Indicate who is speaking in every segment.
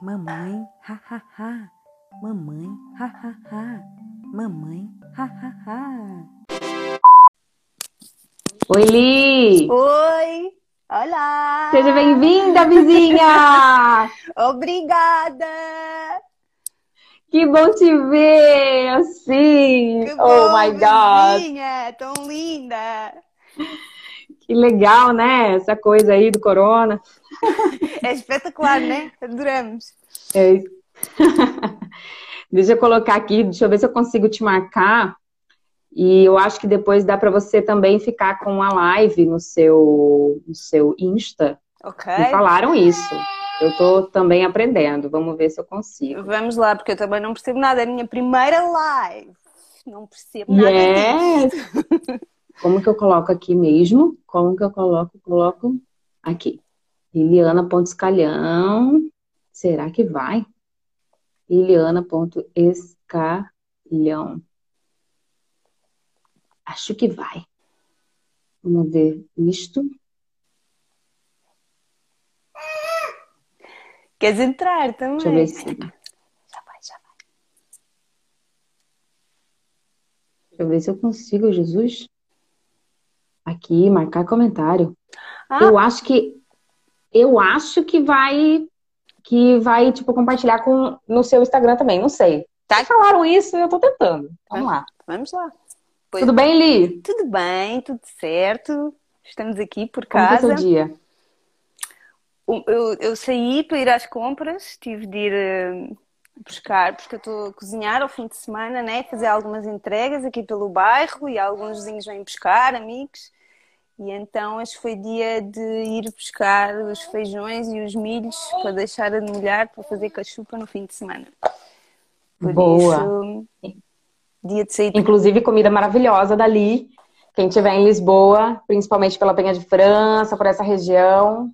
Speaker 1: Mamãe, ha ha ha. Mamãe, ha ha ha. Mamãe, ha ha ha.
Speaker 2: Oi, Li!
Speaker 3: Oi! Olá!
Speaker 2: Seja bem-vinda, vizinha!
Speaker 3: Obrigada!
Speaker 2: Que bom te ver assim!
Speaker 3: Que
Speaker 2: oh
Speaker 3: bom,
Speaker 2: my God!
Speaker 3: vizinha, tão linda!
Speaker 2: Que legal, né? Essa coisa aí do corona.
Speaker 3: É espetacular, né? Adoramos.
Speaker 2: É isso. deixa eu colocar aqui, deixa eu ver se eu consigo te marcar. E eu acho que depois dá para você também ficar com uma live no seu, no seu Insta.
Speaker 3: Ok.
Speaker 2: Me falaram isso. Eu tô também aprendendo. Vamos ver se eu consigo.
Speaker 3: Vamos lá, porque eu também não percebo nada. É a minha primeira live. Não percebo nada
Speaker 2: Yes.
Speaker 3: disso.
Speaker 2: Como que eu coloco aqui mesmo? Como que eu coloco? Coloco aqui. Liliana escalhão. Será que vai? Liliana escalhão. Acho que vai. Vamos ver isto.
Speaker 3: Queres entrar também?
Speaker 2: Deixa eu ver se.
Speaker 3: Já vai, já vai.
Speaker 2: Deixa eu ver se eu consigo, Jesus. Aqui, marcar comentário.
Speaker 3: Ah.
Speaker 2: Eu acho que eu acho que vai que vai tipo compartilhar com no seu Instagram também, não sei.
Speaker 3: Tá.
Speaker 2: Falaram isso, eu tô tentando. Vamos lá.
Speaker 3: Vamos lá. Pois-
Speaker 2: Tudo bem, Li?
Speaker 3: Tudo bem, tudo certo. Estamos aqui por
Speaker 2: Como foi
Speaker 3: casa.
Speaker 2: seu dia?
Speaker 3: O- Eu, eu saí para ir às compras, tive de ir eh, buscar, porque eu estou a cozinhar ao fim de semana, né? Fazer algumas entregas aqui pelo bairro e alguns vizinhos vêm buscar, amigos. E então hoje foi dia de ir buscar os feijões e os milhos para deixar a molhar para fazer cachupa no fim de semana. Por
Speaker 2: Boa.
Speaker 3: isso, dia de sair de
Speaker 2: Inclusive comida maravilhosa dali. Quem estiver em Lisboa, principalmente pela Penha de França, por essa região,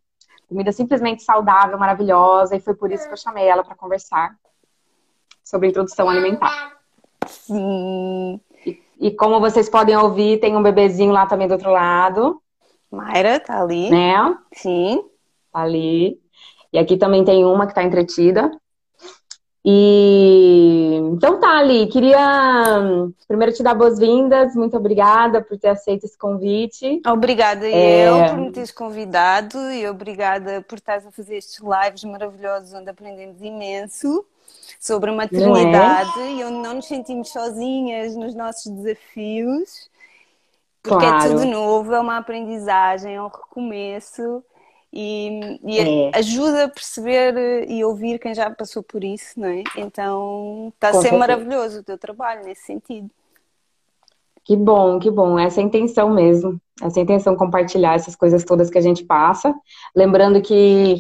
Speaker 2: comida simplesmente saudável, maravilhosa, e foi por isso que eu chamei ela para conversar sobre introdução alimentar.
Speaker 3: Sim.
Speaker 2: E como vocês podem ouvir, tem um bebezinho lá também do outro lado,
Speaker 3: Mayra está ali.
Speaker 2: né?
Speaker 3: Sim.
Speaker 2: Tá ali. E aqui também tem uma que tá entretida. E então tá, Ali, queria primeiro te dar boas-vindas, muito obrigada por ter aceito esse convite.
Speaker 3: Obrigada
Speaker 2: É.
Speaker 3: eu por me teres convidado e obrigada por estás a fazer estes lives maravilhosos onde aprendemos imenso sobre a maternidade e onde não nos sentimos sozinhas nos nossos desafios, porque
Speaker 2: Claro.
Speaker 3: é tudo novo, é uma aprendizagem, é um recomeço e, e
Speaker 2: É.
Speaker 3: ajuda a perceber e ouvir quem já passou por isso, não é? Então está a ser maravilhoso o teu trabalho nesse sentido.
Speaker 2: Que bom, que bom. Essa é a intenção mesmo. Essa é a intenção compartilhar essas coisas todas que a gente passa. Lembrando que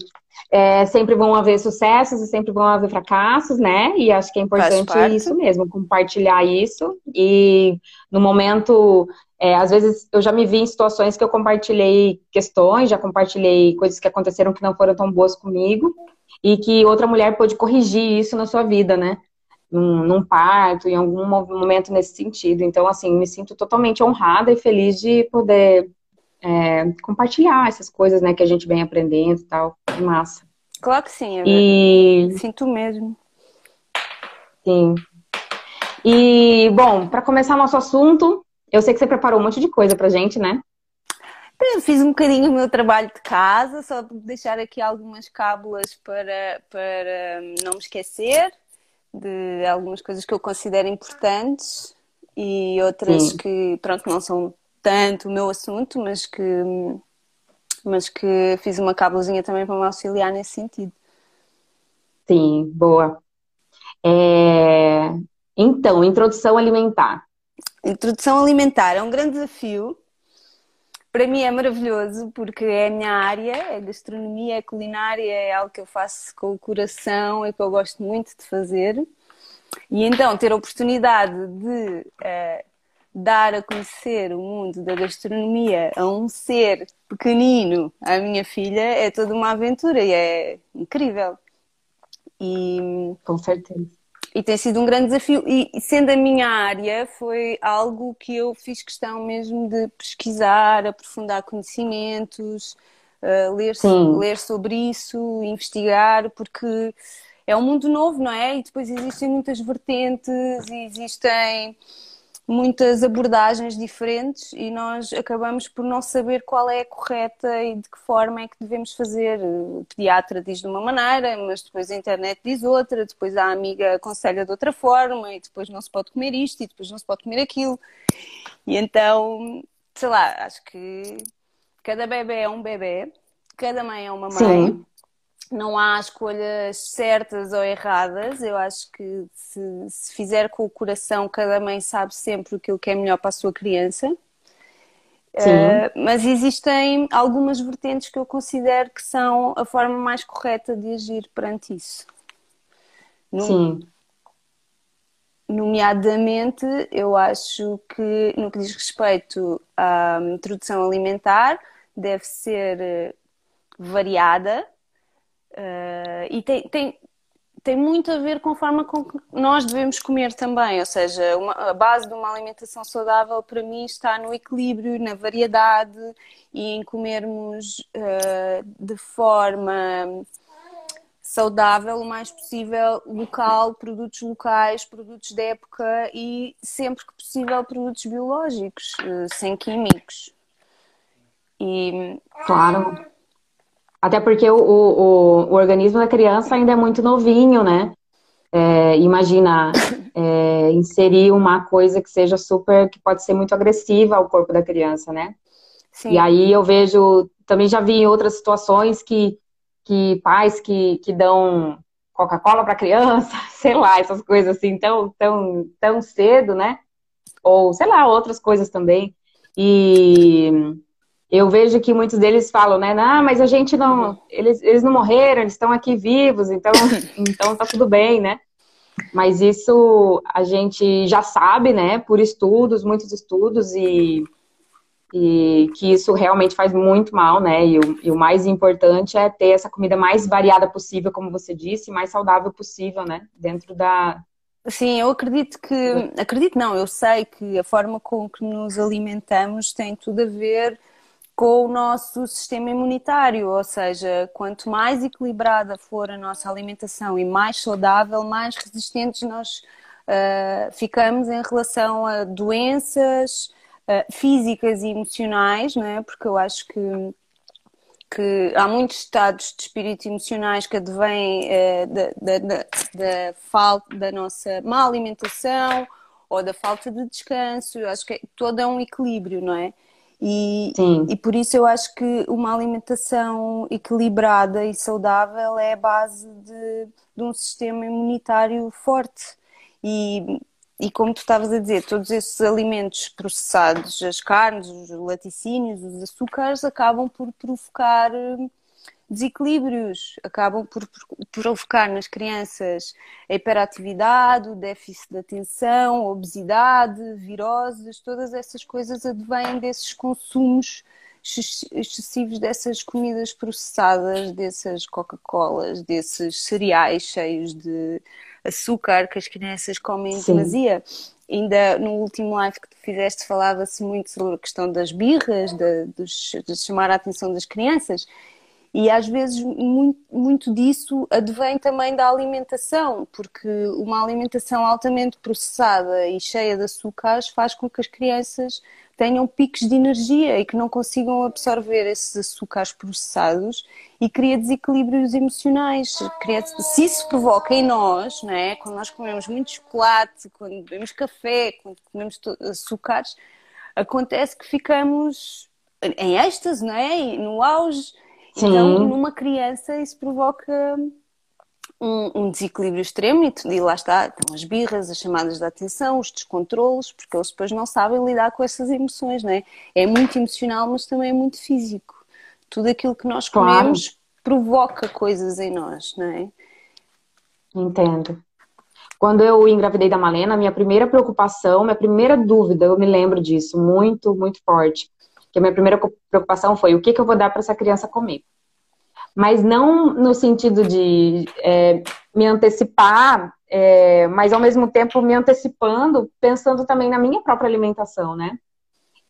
Speaker 2: é, sempre vão haver sucessos e sempre vão haver fracassos, né? E acho que é importante isso mesmo, compartilhar isso. E no momento, é, às vezes eu já me vi em situações que eu compartilhei questões, já compartilhei coisas que aconteceram que não foram tão boas comigo, e que outra mulher pôde corrigir isso na sua vida, né? num, num parto, em algum mo- momento nesse sentido. Então, assim, me sinto totalmente honrada e feliz de poder é, compartilhar essas coisas, né, que a gente vem aprendendo e tal. Massa.
Speaker 3: Claro que sim, eu
Speaker 2: E,
Speaker 3: sinto mesmo.
Speaker 2: sim. E, bom, para começar nosso assunto, eu sei que você preparou um monte de coisa pra gente, né?
Speaker 3: Eu fiz um bocadinho o meu trabalho de casa, só para deixar aqui algumas cábulas para, para hum, não me esquecer de algumas coisas que eu considero importantes e outras
Speaker 2: Sim.
Speaker 3: que, pronto, não são tanto o meu assunto, mas que, hum, mas que fiz uma cábulazinha também para me auxiliar nesse sentido.
Speaker 2: Sim, boa. É, Então, introdução alimentar.
Speaker 3: Introdução alimentar é um grande desafio. Para mim é maravilhoso porque é a minha área, é gastronomia, é culinária, é algo que eu faço com o coração e que eu gosto muito de fazer. E então ter a oportunidade de eh, dar a conhecer o mundo da gastronomia a um ser pequenino, à minha filha, é toda uma aventura e é incrível. E
Speaker 2: Com certeza.
Speaker 3: e tem sido um grande desafio. E e sendo a minha área, foi algo que eu fiz questão mesmo de pesquisar, aprofundar conhecimentos, uh, ler,
Speaker 2: Sim.
Speaker 3: ler sobre isso, investigar, porque é um mundo novo, não é? E depois existem muitas vertentes, existem muitas abordagens diferentes e nós acabamos por não saber qual é a correta e de que forma é que devemos fazer. O pediatra diz de uma maneira, mas depois a internet diz outra, depois a amiga aconselha de outra forma e depois não se pode comer isto e depois não se pode comer aquilo. E então, sei lá, acho que cada bebê é um bebê, cada mãe é uma mãe. Sim não há escolhas certas ou erradas. Eu acho que se, se, fizer com o coração, cada mãe sabe sempre aquilo que é melhor para a sua criança. Uh, mas existem algumas vertentes que eu considero que são a forma mais correta de agir perante isso.
Speaker 2: Sim.
Speaker 3: Nomeadamente, eu acho que no que diz respeito à introdução alimentar, deve ser eh, variada, Uh, e tem, tem, tem muito a ver com a forma com que nós devemos comer também, ou seja, uma, a base de uma alimentação saudável para mim está no equilíbrio, na variedade e em comermos uh, de forma saudável o mais possível, local, produtos locais, produtos de época e sempre que possível produtos biológicos, uh, sem químicos.
Speaker 2: E... Claro. Até porque o, o, o organismo da criança ainda é muito novinho, né? É, imagina é, inserir uma coisa que seja super, que pode ser muito agressiva ao corpo da criança, né? Sim. E aí eu vejo, também já vi em outras situações que, que pais que, que dão Coca-Cola para criança, sei lá, essas coisas assim, tão, tão, tão cedo, né? Ou, sei lá, outras coisas também. E eu vejo que muitos deles falam, né? Ah, mas a gente não. Eles, eles não morreram, eles estão aqui vivos, então, então tá tudo bem, né? Mas isso a gente já sabe, né? Por estudos, muitos estudos, e, e que isso realmente faz muito mal, né? E o, e o mais importante é ter essa comida mais variada possível, como você disse, mais saudável possível, né? Dentro da,
Speaker 3: Sim, eu acredito que. Acredito não, eu sei que a forma com que nos alimentamos tem tudo a ver com o nosso sistema imunitário, ou seja, quanto mais equilibrada for a nossa alimentação e mais saudável, mais resistentes nós uh, ficamos em relação a doenças uh, físicas e emocionais, não é? Porque eu acho que que há muitos estados de espírito emocionais que advêm da, da, da, da, falta da nossa má alimentação ou da falta de descanso. Eu acho que é, todo é um equilíbrio, não é? E, e por isso eu acho que uma alimentação equilibrada e saudável é a base de, de um sistema imunitário forte. E, e como tu estavas a dizer, todos esses alimentos processados, as carnes, os laticínios, os açúcares, acabam por provocar desequilíbrios, acabam por, provocar nas crianças a hiperatividade, o déficit de atenção, obesidade, viroses, todas essas coisas advêm desses consumos excessivos dessas comidas processadas, dessas Coca-Colas, desses cereais cheios de açúcar que as crianças comem em demasia. Ainda no último live que tu fizeste falava-se muito sobre a questão das birras, de, de chamar a atenção das crianças e às vezes muito, muito disso advém também da alimentação, porque uma alimentação altamente processada e cheia de açúcares faz com que as crianças tenham picos de energia e que não consigam absorver esses açúcares processados e cria desequilíbrios emocionais. Se isso provoca em nós, não é? quando nós comemos muito chocolate, quando bebemos café, quando comemos açúcares, acontece que ficamos em êxtase, não é? No auge Sim. Então, numa criança, isso provoca um, um desequilíbrio extremo e, e, lá está, estão as birras, as chamadas de atenção, os descontrolos, porque eles depois não sabem lidar com essas emoções, não é? É muito emocional, mas também é muito físico. Tudo aquilo que nós comemos claro. provoca coisas em nós, não é?
Speaker 2: Entendo. Quando eu engravidei da Malena, minha primeira preocupação, minha primeira dúvida, eu me lembro disso, muito, muito forte que a minha primeira preocupação foi o que, que eu vou dar para essa criança comer. Mas não no sentido de é, me antecipar, é, mas ao mesmo tempo me antecipando, pensando também na minha própria alimentação, né?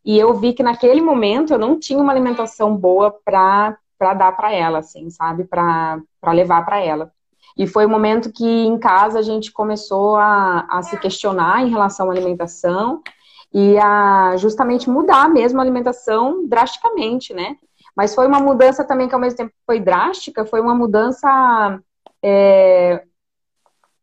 Speaker 2: E eu vi que naquele momento eu não tinha uma alimentação boa para dar para ela, assim, sabe? Para levar para ela. E foi o momento que em casa a gente começou a, a se questionar em relação à alimentação e a justamente mudar mesmo a alimentação drasticamente, né? Mas foi uma mudança também que ao mesmo tempo foi drástica, foi uma mudança é,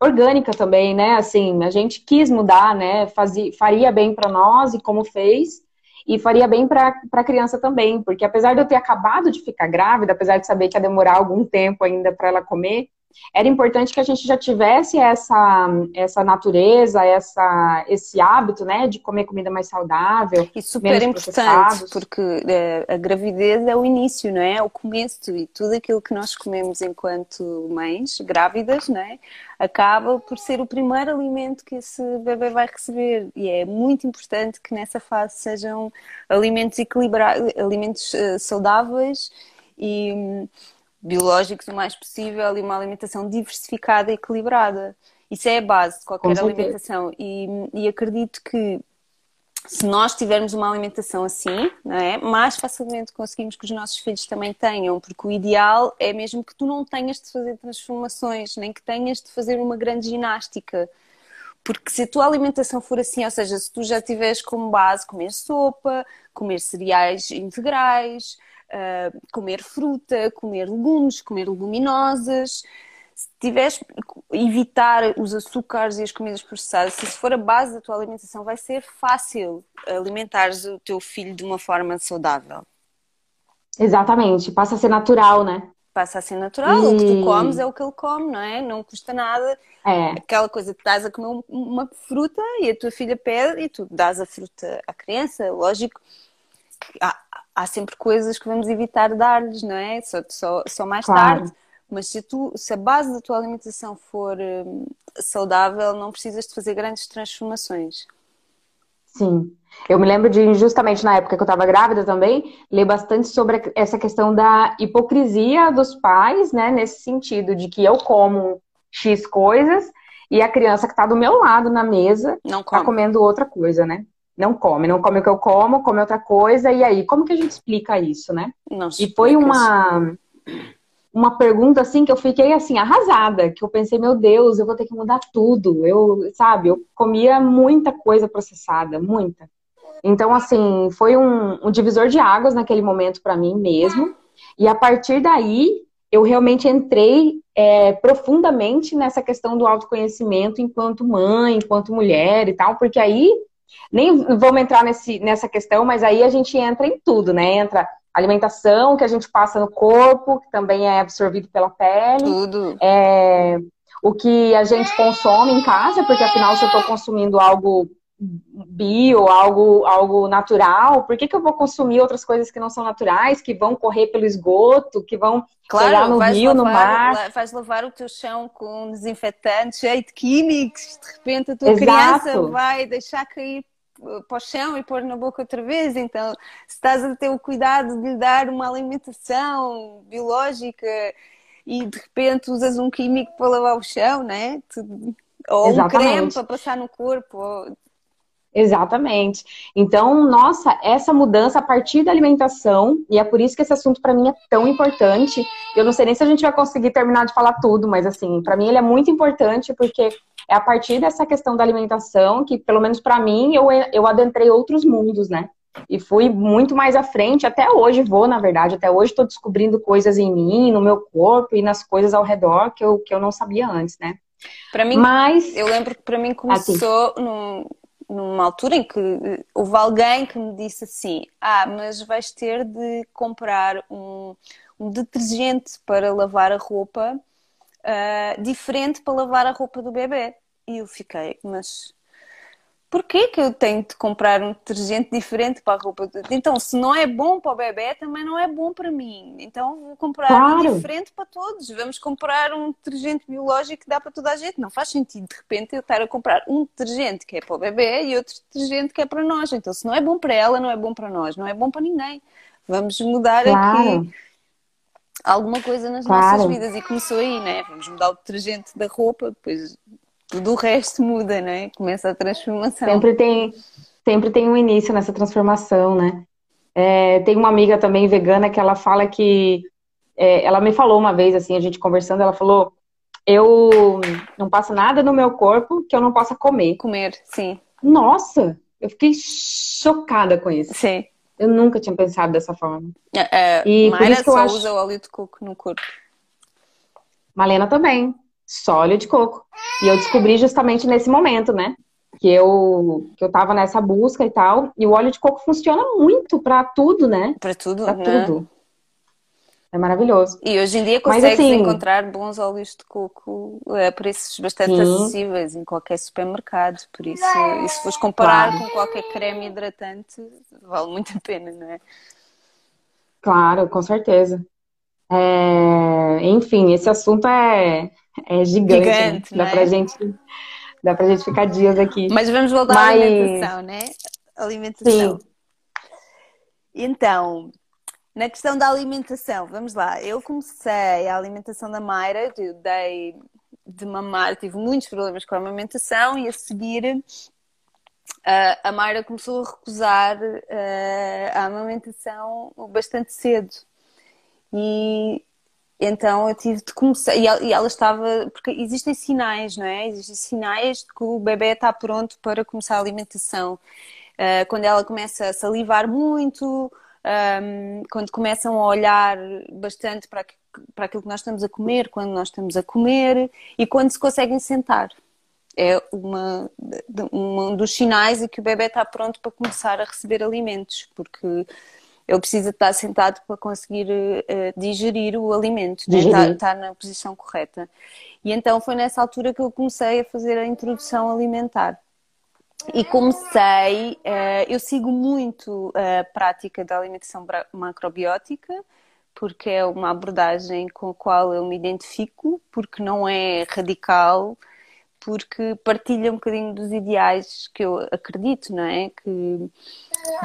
Speaker 2: orgânica também, né? Assim, a gente quis mudar, né? Fazia, faria bem para nós e como fez, e faria bem para a criança também, porque apesar de eu ter acabado de ficar grávida, apesar de saber que ia demorar algum tempo ainda para ela comer, era importante que a gente já tivesse essa, essa natureza, essa, esse hábito, né, de comer comida mais saudável.
Speaker 3: E super importante, porque é, a gravidez é o início, não é? É o começo e tudo aquilo que nós comemos enquanto mães grávidas, não é? Acaba por ser o primeiro alimento que esse bebê vai receber e é muito importante que nessa fase sejam alimentos equilibrados, alimentos uh, saudáveis e biológicos o mais possível e uma alimentação diversificada e equilibrada. Isso é a base de qualquer alimentação. E, e, acredito que se nós tivermos uma alimentação assim, não é? mais facilmente conseguimos que os nossos filhos também tenham, porque o ideal é mesmo que tu não tenhas de fazer transformações, nem que tenhas de fazer uma grande ginástica. Porque se a tua alimentação for assim, ou seja, se tu já tiveres como base comer sopa, comer cereais integrais, uh, comer fruta, comer legumes, comer leguminosas. Se tiveres evitar os açúcares e as comidas processadas, se isso for a base da tua alimentação, vai ser fácil alimentares o teu filho de uma forma saudável.
Speaker 2: Exatamente, passa a ser natural, né?
Speaker 3: Passa a ser natural, e... o que tu comes é o que ele come, não é? Não custa nada.
Speaker 2: É.
Speaker 3: Aquela coisa que estás a comer uma fruta e a tua filha pede e tu dás a fruta à criança, lógico. Há, há sempre coisas que vamos evitar dar-lhes, não é? Só, só, só mais claro. tarde. Mas se, tu, se a base da tua alimentação for hum, saudável, não precisas de fazer grandes transformações.
Speaker 2: Sim. Eu me lembro de, justamente na época que eu estava grávida também, ler bastante sobre essa questão da hipocrisia dos pais, né? Nesse sentido, de que eu como X coisas e a criança que está do meu lado na mesa está comendo outra coisa, né? Não come, não come o que eu como, come outra coisa, e aí, como que a gente explica isso, né?
Speaker 3: Não
Speaker 2: e foi uma, uma pergunta, assim, que eu fiquei, assim, arrasada, que eu pensei, meu Deus, eu vou ter que mudar tudo, eu, sabe, eu comia muita coisa processada, muita. Então, assim, foi um, um divisor de águas naquele momento para mim mesmo, e a partir daí, eu realmente entrei é, profundamente nessa questão do autoconhecimento enquanto mãe, enquanto mulher e tal, porque aí nem vamos entrar nesse, nessa questão, mas aí a gente entra em tudo, né? Entra alimentação que a gente passa no corpo, que também é absorvido pela pele.
Speaker 3: Tudo.
Speaker 2: É, o que a gente consome em casa, porque afinal, se eu estou consumindo algo bio, algo, algo natural, por que, que eu vou consumir outras coisas que não são naturais, que vão correr pelo esgoto, que vão claro, no rio,
Speaker 3: lavar,
Speaker 2: no mar?
Speaker 3: Vais lavar o teu chão com desinfetante cheio de químicos, de repente a tua Exato. criança vai deixar cair para o chão e pôr na boca outra vez. Então, se estás a ter o cuidado de lhe dar uma alimentação biológica e de repente usas um químico para lavar o chão, né? Ou Exatamente. um creme para passar no corpo.
Speaker 2: Exatamente. Então, nossa, essa mudança a partir da alimentação, e é por isso que esse assunto para mim é tão importante. Eu não sei nem se a gente vai conseguir terminar de falar tudo, mas assim, para mim ele é muito importante porque é a partir dessa questão da alimentação que, pelo menos para mim, eu, eu adentrei outros mundos, né? E fui muito mais à frente, até hoje vou, na verdade, até hoje estou descobrindo coisas em mim, no meu corpo e nas coisas ao redor que eu, que eu não sabia antes, né?
Speaker 3: Para mim, Mas, eu lembro que para mim começou assim. no, numa altura em que houve alguém que me disse assim: Ah, mas vais ter de comprar um, um detergente para lavar a roupa uh, diferente para lavar a roupa do bebê. E eu fiquei, mas porquê que eu tenho de comprar um detergente diferente para a roupa? Então, se não é bom para o bebê, também não é bom para mim. Então, vou comprar claro. um diferente para todos. Vamos comprar um detergente biológico que dá para toda a gente. Não faz sentido, de repente, eu estar a comprar um detergente que é para o bebê e outro detergente que é para nós. Então, se não é bom para ela, não é bom para nós. Não é bom para ninguém. Vamos mudar claro. aqui alguma coisa nas claro. nossas vidas. E começou aí, né? Vamos mudar o detergente da roupa, depois tudo o resto muda, né? Começa a transformação.
Speaker 2: Sempre tem, sempre tem um início nessa transformação, né? É, tem uma amiga também vegana que ela fala que. É, ela me falou uma vez, assim, a gente conversando, ela falou eu não passo nada no meu corpo que eu não possa comer.
Speaker 3: Comer, sim.
Speaker 2: Nossa, eu fiquei chocada com isso.
Speaker 3: Sim.
Speaker 2: Eu nunca tinha pensado dessa forma.
Speaker 3: Uh, e Mayra por isso que eu só acho... usa óleo de coco no corpo.
Speaker 2: Malena também. Só óleo de coco. E eu descobri justamente nesse momento, né? Que eu, que eu tava nessa busca e tal. E o óleo de coco funciona muito para tudo, né?
Speaker 3: Para tudo,
Speaker 2: pra
Speaker 3: né?
Speaker 2: tudo. É maravilhoso.
Speaker 3: E hoje em dia consegues assim, encontrar bons óleos de coco a preços bastante sim. acessíveis em qualquer supermercado. Por isso, e se fores comparar claro. com qualquer creme hidratante, vale muito a pena, não é?
Speaker 2: Claro, com certeza. É... Enfim, esse assunto é, é gigante. Né? gigante né? Dá, é? pra gente, dá pra gente ficar dias aqui.
Speaker 3: Mas vamos voltar Mas... à alimentação, né? Alimentação. Sim. Então, na questão da alimentação, vamos lá. Eu comecei a alimentação da Mayra, eu dei de mamar, tive muitos problemas com a alimentação e a seguir Uh, a Mayra começou a recusar uh, a amamentação bastante cedo. E então eu tive de começar. E ela, e ela, estava. Porque existem sinais, não é? Existem sinais de que o bebê está pronto para começar a alimentação. Uh, quando ela começa a salivar muito, um, quando começam a olhar bastante para, para aquilo que nós estamos a comer, quando nós estamos a comer e quando se conseguem sentar. É uma, um dos sinais de que o bebê está pronto para começar a receber alimentos, porque ele precisa estar sentado para conseguir uh, digerir o alimento, né? digerir. Né? Está, está, na posição correta. E então foi nessa altura que eu comecei a fazer a introdução alimentar. E comecei, uh, eu sigo muito a prática da alimentação macrobiótica, porque é uma abordagem com a qual eu me identifico, porque não é radical, porque partilha um bocadinho dos ideais que eu acredito, não é? Que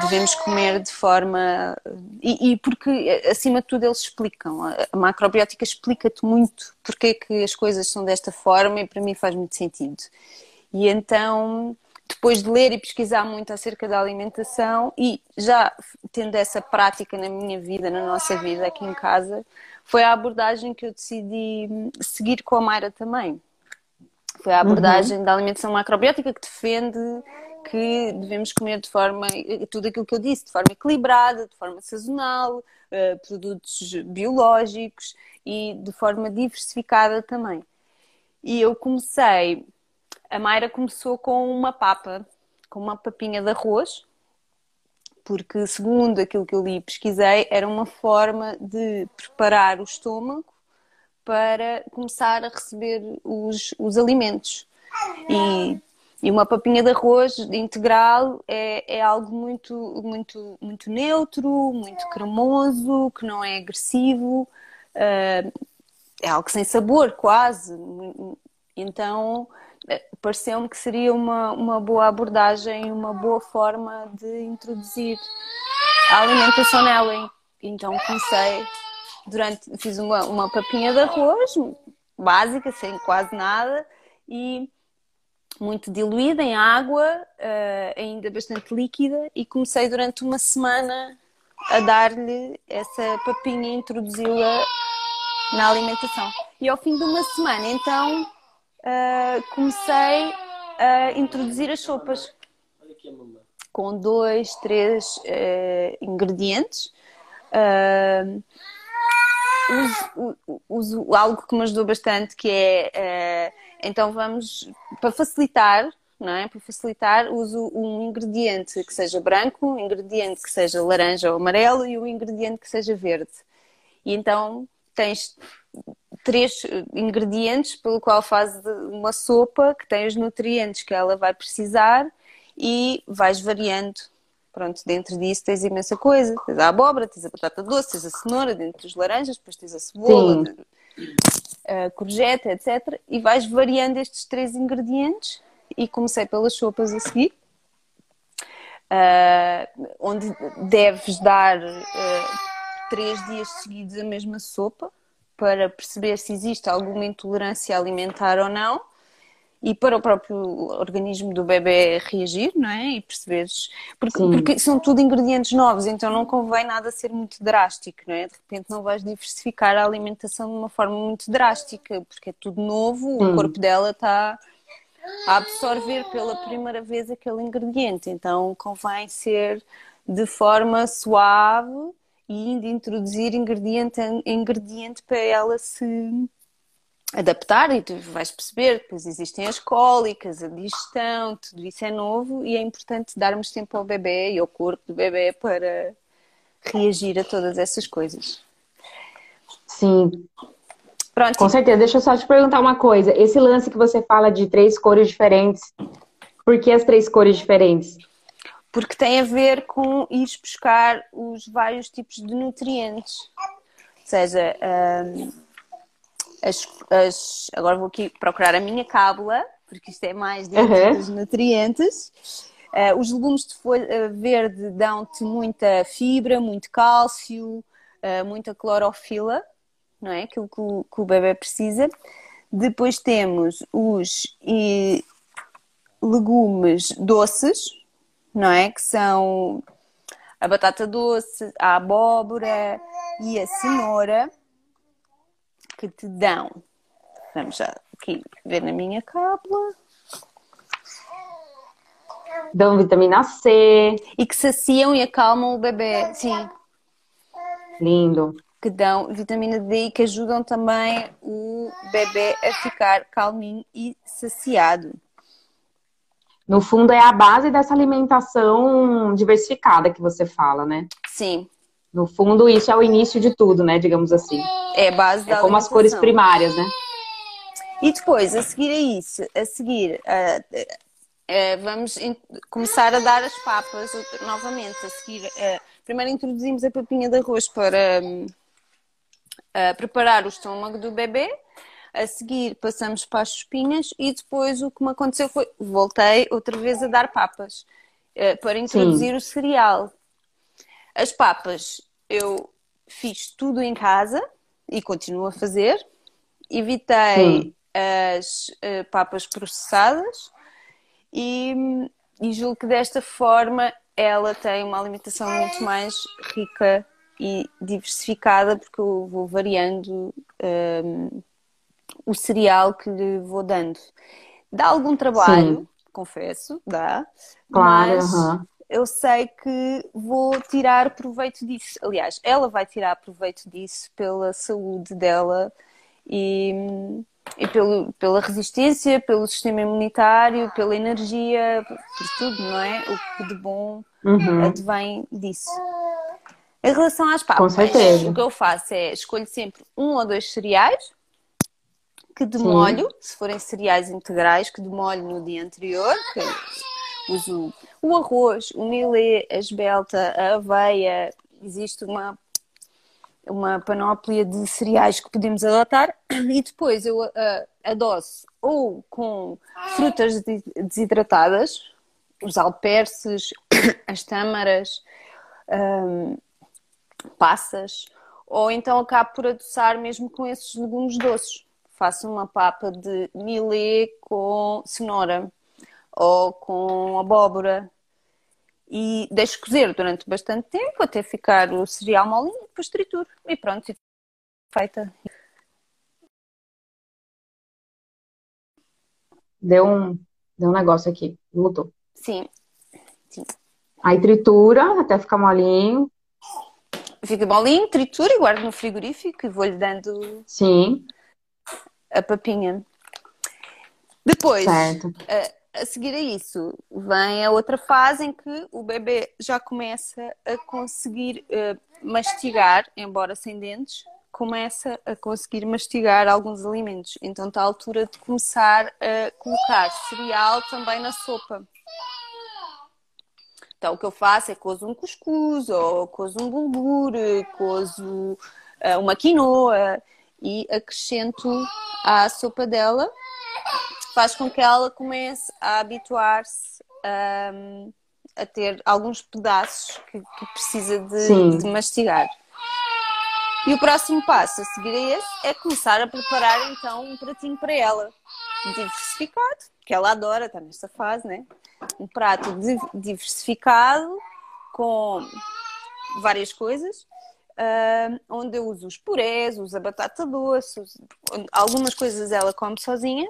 Speaker 3: devemos comer de forma. E, e porque, acima de tudo, eles explicam. A macrobiótica explica-te muito porque é que as coisas são desta forma e para mim faz muito sentido. E então depois de ler e pesquisar muito acerca da alimentação e já tendo essa prática na minha vida, na nossa vida aqui em casa, foi a abordagem que eu decidi seguir com a Mayra também. Foi a abordagem uhum. da alimentação macrobiótica que defende que devemos comer de forma, tudo aquilo que eu disse, de forma equilibrada, de forma sazonal, uh, produtos biológicos e de forma diversificada também. E eu comecei a Mayra começou com uma papa, com uma papinha de arroz, porque segundo aquilo que eu li e pesquisei, era uma forma de preparar o estômago para começar a receber os, os alimentos. E, e uma papinha de arroz integral é, é algo muito, muito, muito neutro, muito cremoso, que não é agressivo, uh, é algo sem sabor quase. Então pareceu-me que seria uma, uma boa abordagem, uma boa forma de introduzir a alimentação nela. Então comecei, durante, fiz uma, uma papinha de arroz, básica, sem quase nada, e muito diluída em água, uh, ainda bastante líquida, e comecei durante uma semana a dar-lhe essa papinha, introduzi-la na alimentação. E ao fim de uma semana, então, uh, comecei a introduzir as sopas com dois, três uh, ingredientes. Uh, uso, uso, algo que me ajudou bastante que é então vamos para facilitar não é? Para facilitar, uso um ingrediente que seja branco, um ingrediente que seja laranja ou amarelo e um ingrediente que seja verde. E então tens três ingredientes pelo qual fazes uma sopa que tem os nutrientes que ela vai precisar e vais variando. Pronto, dentro disso tens imensa coisa. Tens a abóbora, tens a batata doce, tens a cenoura, dentro dos laranjas, depois tens a cebola, Sim. a courgette, etc. E vais variando estes três ingredientes e comecei pelas sopas a seguir. Uh, onde deves dar uh, três dias seguidos a mesma sopa para perceber se existe alguma intolerância alimentar ou não. E para o próprio organismo do bebê reagir, não é? E perceberes. Porque, porque, são tudo ingredientes novos, então não convém nada ser muito drástico, não é? De repente não vais diversificar a alimentação de uma forma muito drástica, porque é tudo novo, Sim. o corpo dela está a absorver pela primeira vez aquele ingrediente, então convém ser de forma suave e indo introduzir ingrediente ingrediente para ela se adaptar e tu vais perceber, depois existem as cólicas, a digestão, tudo isso é novo e é importante darmos tempo ao bebê e ao corpo do bebê para reagir a todas essas coisas.
Speaker 2: Sim. Pronto. Com certeza. Deixa eu só te perguntar uma coisa. Esse lance que você fala de três cores diferentes, por que as três cores diferentes?
Speaker 3: Porque tem a ver com ir buscar os vários tipos de nutrientes. Ou seja, um, as, as, agora vou aqui procurar a minha cábula, porque isto é mais dentro uhum. nutrientes. Uh, os legumes de folha eh, verde dão-te muita fibra, muito cálcio, uh, muita clorofila, não é? Aquilo que o, que o bebê precisa. Depois temos os e, legumes doces, não é? Que são a batata doce, a abóbora e a cenoura que te dão. Vamos já aqui ver na minha cápsula.
Speaker 2: Dão vitamina C.
Speaker 3: E que saciam e acalmam o bebê. Sim.
Speaker 2: Lindo.
Speaker 3: Que dão vitamina D e que ajudam também o bebê a ficar calminho e saciado.
Speaker 2: No fundo, é a base dessa alimentação diversificada que você fala, né?
Speaker 3: Sim.
Speaker 2: No fundo, isso é o início de tudo, né? Digamos assim.
Speaker 3: É base da
Speaker 2: É como as cores primárias, né?
Speaker 3: E depois, a seguir a isso, a seguir, uh, uh, vamos começar a dar as papas novamente. A seguir, primeiro introduzimos a papinha de arroz para preparar o estômago do bebê. A seguir, passamos para as espinhas e depois o que me aconteceu foi voltei outra vez a dar papas para introduzir Sim. o cereal. As papas eu fiz tudo em casa e continuo a fazer. Evitei Sim. as uh, papas processadas e, e julgo que desta forma ela tem uma alimentação muito mais rica e diversificada porque eu vou variando um, ehm, o cereal que lhe vou dando. Dá algum trabalho, Sim. confesso, dá.
Speaker 2: Claro, mas, uhum
Speaker 3: eu sei que vou tirar proveito disso. Aliás, ela vai tirar proveito disso pela saúde dela e, e pelo, pela resistência, pelo sistema imunitário, pela energia, por tudo, não é? O que de bom uhum. advém disso. Em relação às papas, o que eu faço é escolho sempre um ou dois cereais que demolho, Sim. se forem cereais integrais, que demolho no dia anterior, que uso o arroz, o milê, a esbelta, a aveia, existe uma, uma panóplia de cereais que podemos adotar e depois eu uh, adoço ou com frutas desidratadas, os alperces, as tâmaras, um, passas, ou então acabo por adoçar mesmo com esses legumes doces. Faço uma papa de milê com cenoura ou com abóbora e deixo cozer durante bastante tempo até ficar o cereal molinho, depois trituro e pronto, feita.
Speaker 2: Deu um, deu um negócio aqui, lutou.
Speaker 3: Sim. Sim.
Speaker 2: Aí tritura até ficar molinho.
Speaker 3: Fica molinho, tritura e guardo no frigorífico e vou-lhe dando
Speaker 2: Sim.
Speaker 3: a papinha. Depois,
Speaker 2: certo.
Speaker 3: Uh, a seguir a isso, vem a outra fase em que o bebê já começa a conseguir uh, mastigar, embora sem dentes, começa a conseguir mastigar alguns alimentos. Então está à altura de começar a colocar cereal também na sopa. Então o que eu faço é cozo um cuscuz, ou cozo um bulgur, cozo uh, uma quinoa e acrescento à sopa dela faz com que ela comece a habituar-se um, a ter alguns pedaços que, que precisa de, de, mastigar. E o próximo passo a seguir a esse é começar a preparar então um pratinho para ela. diversificado, que ela adora, está nesta fase, né? Um prato diversificado com várias coisas, uh, onde eu uso os purés, uso a batata doce, uso... algumas coisas ela come sozinha,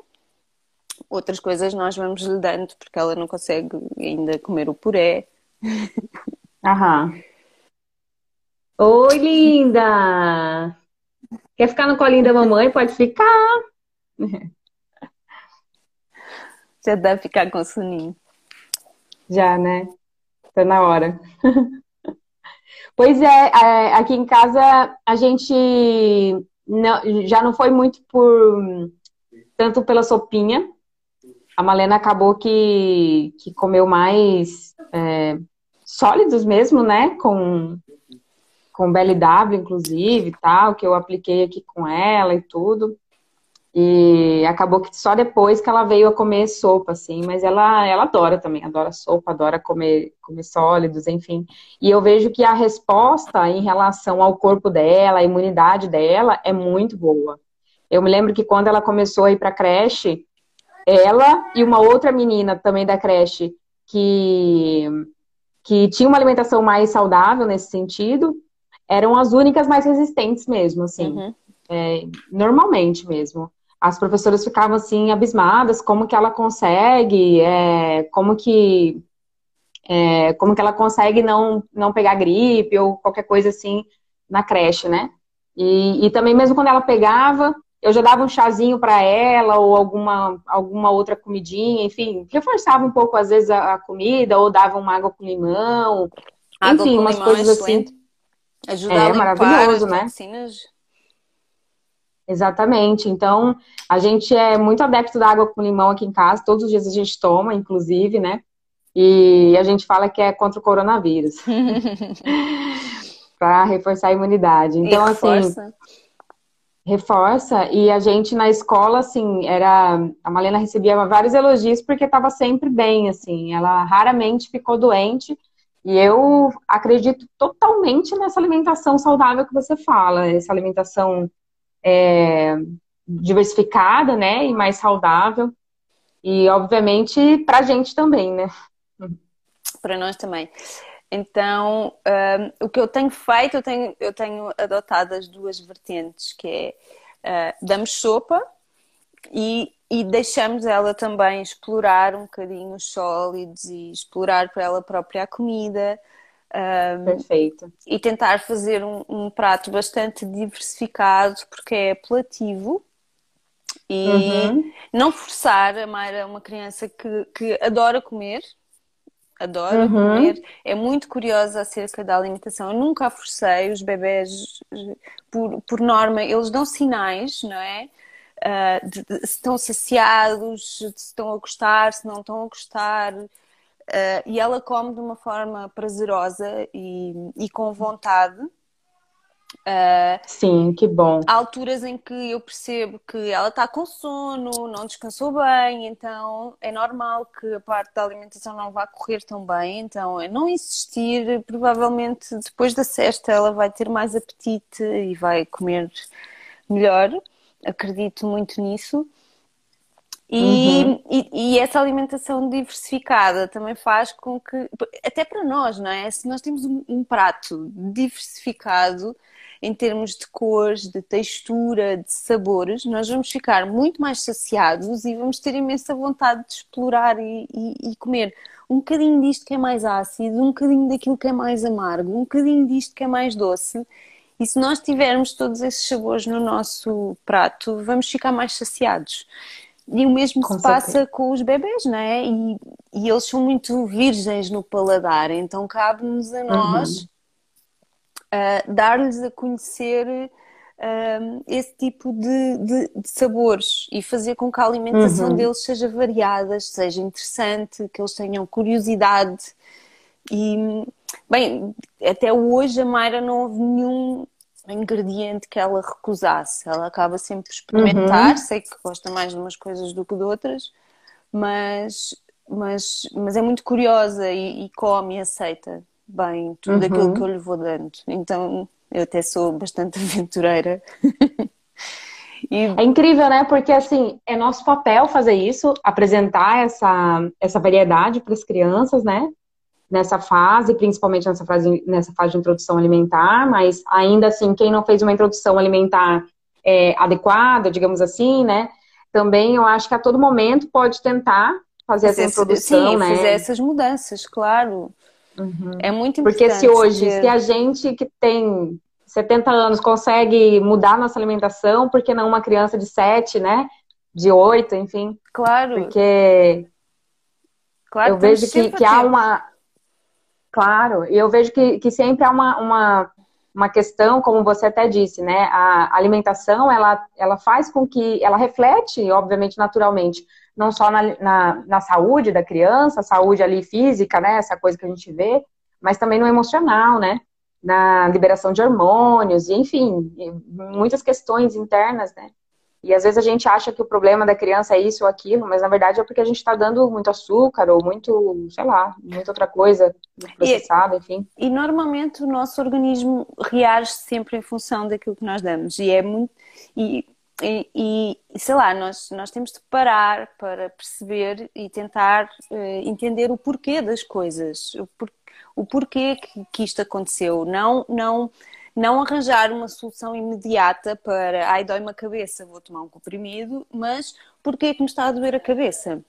Speaker 3: outras coisas nós vamos lhe dando porque ela não consegue ainda comer o puré.
Speaker 2: Aham. Oi, linda! Quer ficar no colinho da mamãe? Pode ficar.
Speaker 3: Já deve ficar com soninho.
Speaker 2: Já, né? Tá na hora. pois é, é, aqui em casa a gente não, já não foi muito por tanto pela sopinha. A Malena acabou que, que comeu mais é, sólidos mesmo, né? Com com BLW, inclusive, tal, que eu apliquei aqui com ela e tudo. E acabou que só depois que ela veio a comer sopa, assim, mas ela, ela adora também, adora sopa, adora comer, comer sólidos, enfim. E eu vejo que a resposta em relação ao corpo dela, a imunidade dela, é muito boa. Eu me lembro que quando ela começou a ir para creche, ela e uma outra menina também da creche, que, que tinha uma alimentação mais saudável nesse sentido, eram as únicas mais resistentes mesmo, assim. Uhum. É, normalmente mesmo. As professoras ficavam assim abismadas, como que ela consegue, é, como que é, como que ela consegue não, não pegar gripe ou qualquer coisa assim na creche, né? E, e também mesmo quando ela pegava, eu já dava um chazinho para ela ou alguma, alguma outra comidinha, enfim, reforçava um pouco às vezes a, a comida ou dava uma água com limão, água enfim, com umas limão coisas assim.
Speaker 3: Ajudar é, maravilhoso, né? Toxinas.
Speaker 2: Exatamente. Então, a gente é muito adepto da água com limão aqui em casa. Todos os dias a gente toma, inclusive, né? E a gente fala que é contra o coronavírus. para reforçar a imunidade. Então, assim. Reforça. E a gente na escola, assim, era. A Malena recebia vários elogios porque estava sempre bem, assim. Ela raramente ficou doente. E eu acredito totalmente nessa alimentação saudável que você fala, essa alimentação é, diversificada, né, e mais saudável. E, obviamente, para a gente também, né?
Speaker 3: Para nós também. Então, um, o que eu tenho feito, eu tenho, eu tenho adotado as duas vertentes, que é uh, damos sopa e e deixamos ela também explorar um bocadinho os sólidos e explorar para ela própria a comida.
Speaker 2: Um, Perfeito.
Speaker 3: E tentar fazer um, um, prato bastante diversificado, porque é apelativo. E uhum. não forçar, a Mayra é uma criança que, que adora comer, adora uhum. comer, é muito curiosa acerca da alimentação. Eu nunca a forcei, os bebés, por, por norma, eles dão sinais, não é? uh, de, de, se estão saciados, se estão a gostar, se não estão a gostar. Uh, e ela come de uma forma prazerosa e, e com vontade.
Speaker 2: Uh, Sim, que bom.
Speaker 3: Há alturas em que eu percebo que ela está com sono, não descansou bem, então é normal que a parte da alimentação não vá correr tão bem. Então é não insistir, provavelmente depois da cesta ela vai ter mais apetite e vai comer melhor acredito muito nisso. E, uhum. e, e, essa alimentação diversificada também faz com que, até para nós, não é? Se nós temos um, um, prato diversificado em termos de cores, de textura, de sabores, nós vamos ficar muito mais saciados e vamos ter imensa vontade de explorar e, e comer um bocadinho disto que é mais ácido, um bocadinho daquilo que é mais amargo, um bocadinho disto que é mais doce e se nós tivermos todos esses sabores no nosso prato, vamos ficar mais saciados. E o mesmo com se certeza. passa com os bebês, não é? E, e, eles são muito virgens no paladar, então cabe-nos a nós uhum. Uh, dar-lhes a conhecer uh, esse tipo de, de, de, sabores e fazer com que a alimentação uhum. deles seja variada, seja interessante, que eles tenham curiosidade. E, bem, até hoje a Mayra não houve nenhum ingrediente que ela recusasse. Ela acaba sempre por experimentar, uhum. sei que gosta mais de umas coisas do que de outras, mas, mas, mas é muito curiosa e, e come e aceita bem tudo uhum. aquilo que eu lhe vou dando. Então eu até sou bastante aventureira.
Speaker 2: E... É incrível, né? Porque assim, é nosso papel fazer isso, apresentar essa, essa variedade para as crianças, né? Nessa fase, principalmente nessa fase, nessa fase de introdução alimentar, mas ainda assim, quem não fez uma introdução alimentar é, adequada, digamos assim, né? Também eu acho que a todo momento pode tentar fazer essa introdução,
Speaker 3: sim,
Speaker 2: né?
Speaker 3: fazer essas mudanças, claro.
Speaker 2: Uhum.
Speaker 3: É muito
Speaker 2: importante. Porque se hoje, se a gente que tem 70 anos consegue mudar nossa alimentação, por que não uma criança de 7, né? De 8, enfim.
Speaker 3: Claro.
Speaker 2: Porque claro, eu vejo que, que há uma. Claro, e eu vejo que, que sempre há uma, uma, uma questão, como você até disse, né? A alimentação, ela, ela faz com que. Ela reflete, obviamente, naturalmente, não só na, na, na saúde da criança, saúde ali física, né? Essa coisa que a gente vê, mas também no emocional, né? na liberação de hormônios, e enfim, muitas questões internas, né? E às vezes a gente acha que o problema da criança é isso ou aquilo, mas na verdade é porque a gente está dando muito açúcar ou muito, sei lá, muita outra coisa processada, enfim.
Speaker 3: E normalmente o nosso organismo reage sempre em função daquilo que nós damos. E é muito. E, e, e sei lá, nós, nós temos de parar para perceber e tentar uh, entender o porquê das coisas. O porquê o porquê que, que isto aconteceu. Não, não, não arranjar uma solução imediata para ai, dói-me a cabeça, vou tomar um comprimido, mas porquê que me está a doer a cabeça?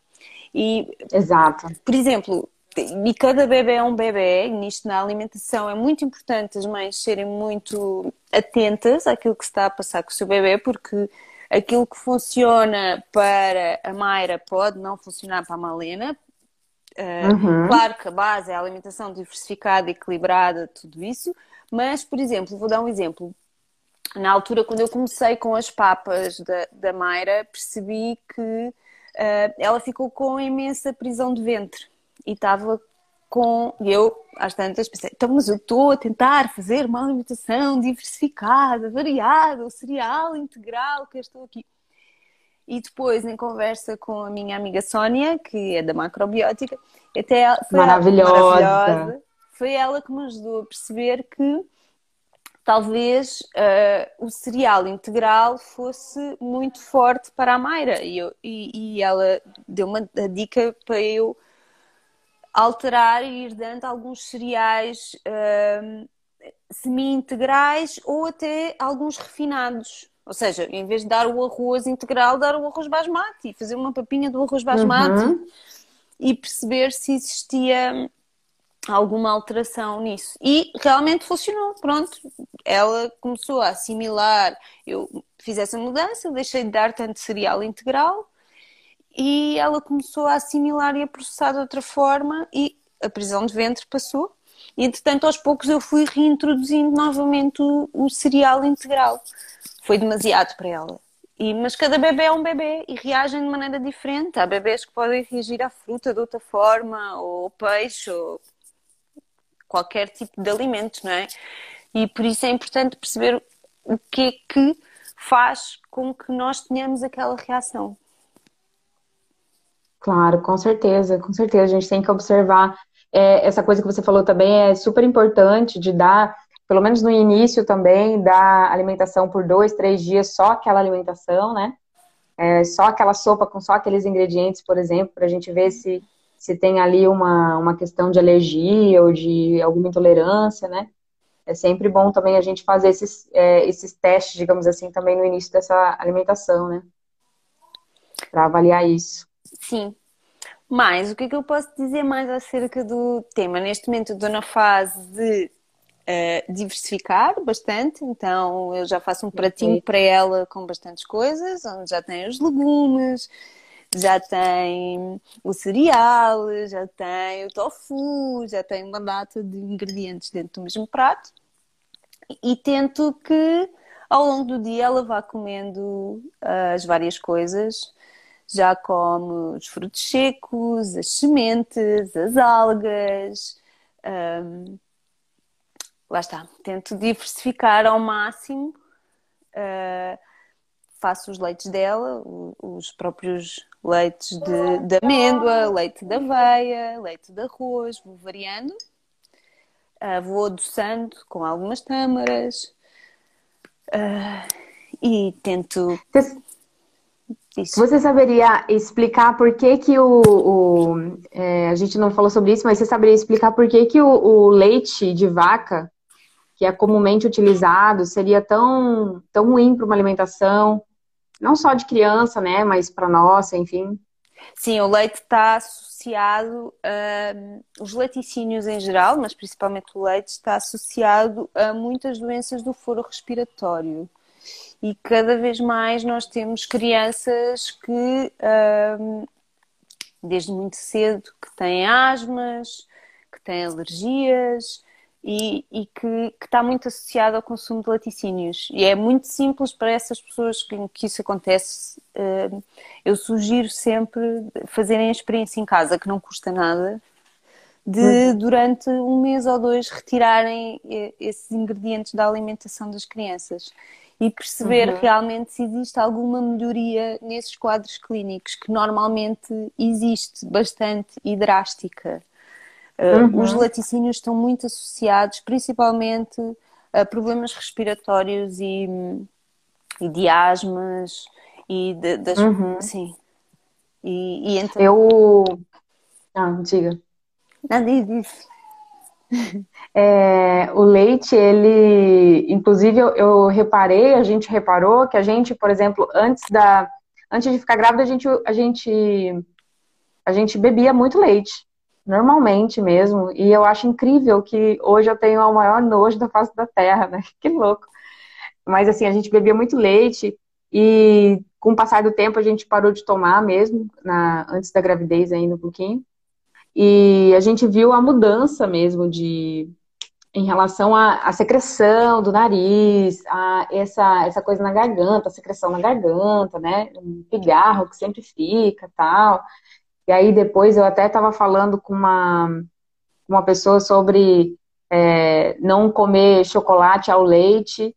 Speaker 2: E, Exato.
Speaker 3: Por exemplo, e cada bebê é um bebê, nisto na alimentação é muito importante as mães serem muito atentas àquilo que se está a passar com o seu bebê, porque aquilo que funciona para a Mayra pode não funcionar para a Malena, uhum. Claro que a base é a alimentação diversificada, equilibrada, tudo isso, mas, por exemplo, vou dar um exemplo. Na altura, quando eu comecei com as papas da, da Mayra, percebi que uh, ela ficou com imensa prisão de ventre e estava com. E eu, às tantas, pensei, então, mas eu estou a tentar fazer uma alimentação diversificada, variada, o cereal integral que eu estou aqui. E depois, em conversa com a minha amiga Sónia, que é da macrobiótica, até foi
Speaker 2: maravilhosa. maravilhosa.
Speaker 3: Foi ela que me ajudou a perceber que talvez uh, o cereal integral fosse muito forte para a Mayra. E, eu, e, e ela deu uma dica para eu alterar e ir dando alguns cereais uh, semi-integrais ou até alguns refinados. Ou seja, em vez de dar o arroz integral, dar o arroz basmati, fazer uma papinha do arroz basmati uhum. e perceber se existia alguma alteração nisso. E realmente funcionou, pronto. Ela começou a assimilar, eu fiz essa mudança, deixei de dar tanto cereal integral e ela começou a assimilar e a processar de outra forma e a prisão de ventre passou. E entretanto, aos poucos eu fui reintroduzindo novamente o, o cereal integral foi demasiado para ela. E, mas cada bebê é um bebê e reagem de maneira diferente. Há bebês que podem reagir à fruta de outra forma, ou peixe, ou qualquer tipo de alimento, não é? E por isso é importante perceber o que é que faz com que nós tenhamos aquela reação.
Speaker 2: Claro, com certeza, com certeza. A gente tem que observar é, essa coisa que você falou também é super importante de dar pelo menos no início também, da alimentação por dois, três dias, só aquela alimentação, né? É, só aquela sopa com só aqueles ingredientes, por exemplo, para a gente ver se, se tem ali uma, uma questão de alergia ou de alguma intolerância, né? É sempre bom também a gente fazer esses, é, esses testes, digamos assim, também no início dessa alimentação, né? Para avaliar isso.
Speaker 3: Sim. Mas o que, é que eu posso dizer mais acerca do tema? Neste momento estou na fase de uh, diversificar bastante, então eu já faço um pratinho para ela com bastantes coisas, onde já tem os legumes, já tem o cereal, já tem o tofu, já tem uma data de ingredientes dentro do mesmo prato. E tento que ao longo do dia ela vá comendo uh, as várias coisas. Já come os frutos secos, as sementes, as algas, um, lá está, tento diversificar ao máximo. Uh, faço os leites dela, os próprios leites de, de, amêndoa, leite de aveia, leite de arroz, vou variando. Uh, vou adoçando com algumas tâmaras. Uh, e tento.
Speaker 2: Isso. Você saberia explicar por que que o, o é, a gente não falou sobre isso, mas você saberia explicar por que que o, o leite de vaca, que é comumente utilizado, seria tão tão ruim para uma alimentação, não só de criança, né, mas para nossa, enfim.
Speaker 3: Sim, o leite está associado a. Os laticínios em geral, mas principalmente o leite, está associado a muitas doenças do foro respiratório. E cada vez mais nós temos crianças que, desde muito cedo, que têm asmas, que têm alergias, e, e que, que, está muito associado ao consumo de laticínios. E é muito simples para essas pessoas que, que isso acontece. Eu sugiro sempre fazerem a experiência em casa, que não custa nada, de uhum. durante um mês ou dois retirarem eh, esses ingredientes da alimentação das crianças e perceber uhum. realmente se existe alguma melhoria nesses quadros clínicos, que normalmente existe bastante e drástica. Eh, uhum. Os laticínios estão muito associados, principalmente a problemas respiratórios e, e de asmas e de, das. Uhum. Sim.
Speaker 2: E, e então... Eu. Ah, diga.
Speaker 3: Não, diz, diz.
Speaker 2: É, o leite, ele, inclusive, eu, eu, reparei, a gente reparou que a gente, por exemplo, antes da, antes de ficar grávida, a gente, a gente, a gente bebia muito leite normalmente mesmo. E eu acho incrível que hoje eu tenho o maior nojo da face da terra, né? Que louco. Mas assim, a gente bebia muito leite e com o passar do tempo a gente parou de tomar mesmo, na, antes da gravidez ainda um pouquinho. E a gente viu a mudança mesmo de em relação à, secreção do nariz, a essa, essa coisa na garganta, a secreção na garganta, né? Um pigarro que sempre fica tal. E aí depois eu até estava falando com uma, uma pessoa sobre é, não comer chocolate ao leite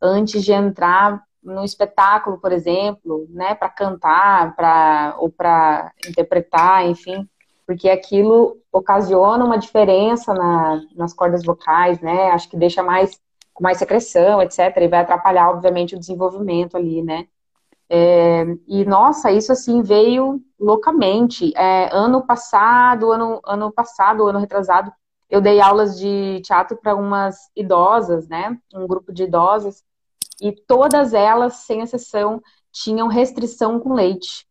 Speaker 2: antes de entrar no espetáculo, por exemplo, né, para cantar, para ou para interpretar, enfim, porque aquilo ocasiona uma diferença na, nas cordas vocais, né? Acho que deixa mais mais secreção, etc. E vai atrapalhar, obviamente, o desenvolvimento ali, né? É, e nossa, isso assim veio loucamente. É, ano passado, ano, ano passado, ano retrasado, eu dei aulas de teatro para umas idosas, né? Um grupo de idosas, e todas elas, sem exceção, tinham restrição com leite.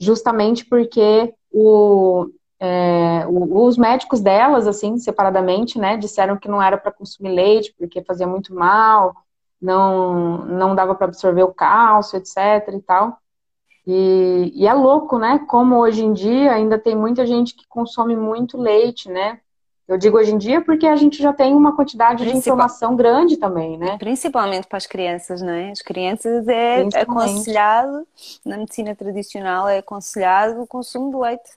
Speaker 2: Justamente porque o, é, os médicos delas, assim, separadamente, né, disseram que não era para consumir leite, porque fazia muito mal, não, não dava para absorver o cálcio, etc e tal. E, e, é louco, né? Como hoje em dia ainda tem muita gente que consome muito leite, né? Eu digo hoje em dia porque a gente já tem uma quantidade Principal... de informação grande também, né?
Speaker 3: Principalmente para as crianças, né? As crianças é aconselhado, na medicina tradicional, é aconselhado o consumo de leite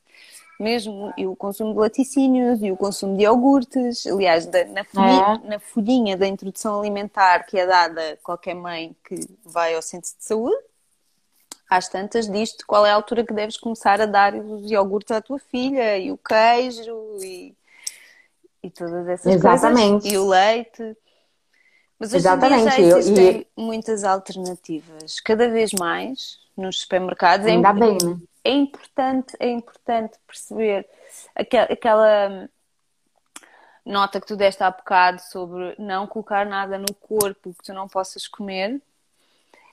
Speaker 3: mesmo, e o consumo de laticínios e o consumo de iogurtes. Aliás, na, folhinha, é. na folhinha da introdução alimentar que é dada a qualquer mãe que vai ao centro de saúde, às tantas disto qual é a altura que deves começar a dar os iogurtes à tua filha e o queijo e, e todas essas Exatamente. coisas. E o leite. Mas hoje Exatamente. em dia já existem muitas alternativas. Cada vez mais nos supermercados.
Speaker 2: Ainda é, bem, né?
Speaker 3: É importante, é importante perceber aquela, aquela nota que tu deste há bocado sobre não colocar nada no corpo que tu não possas comer.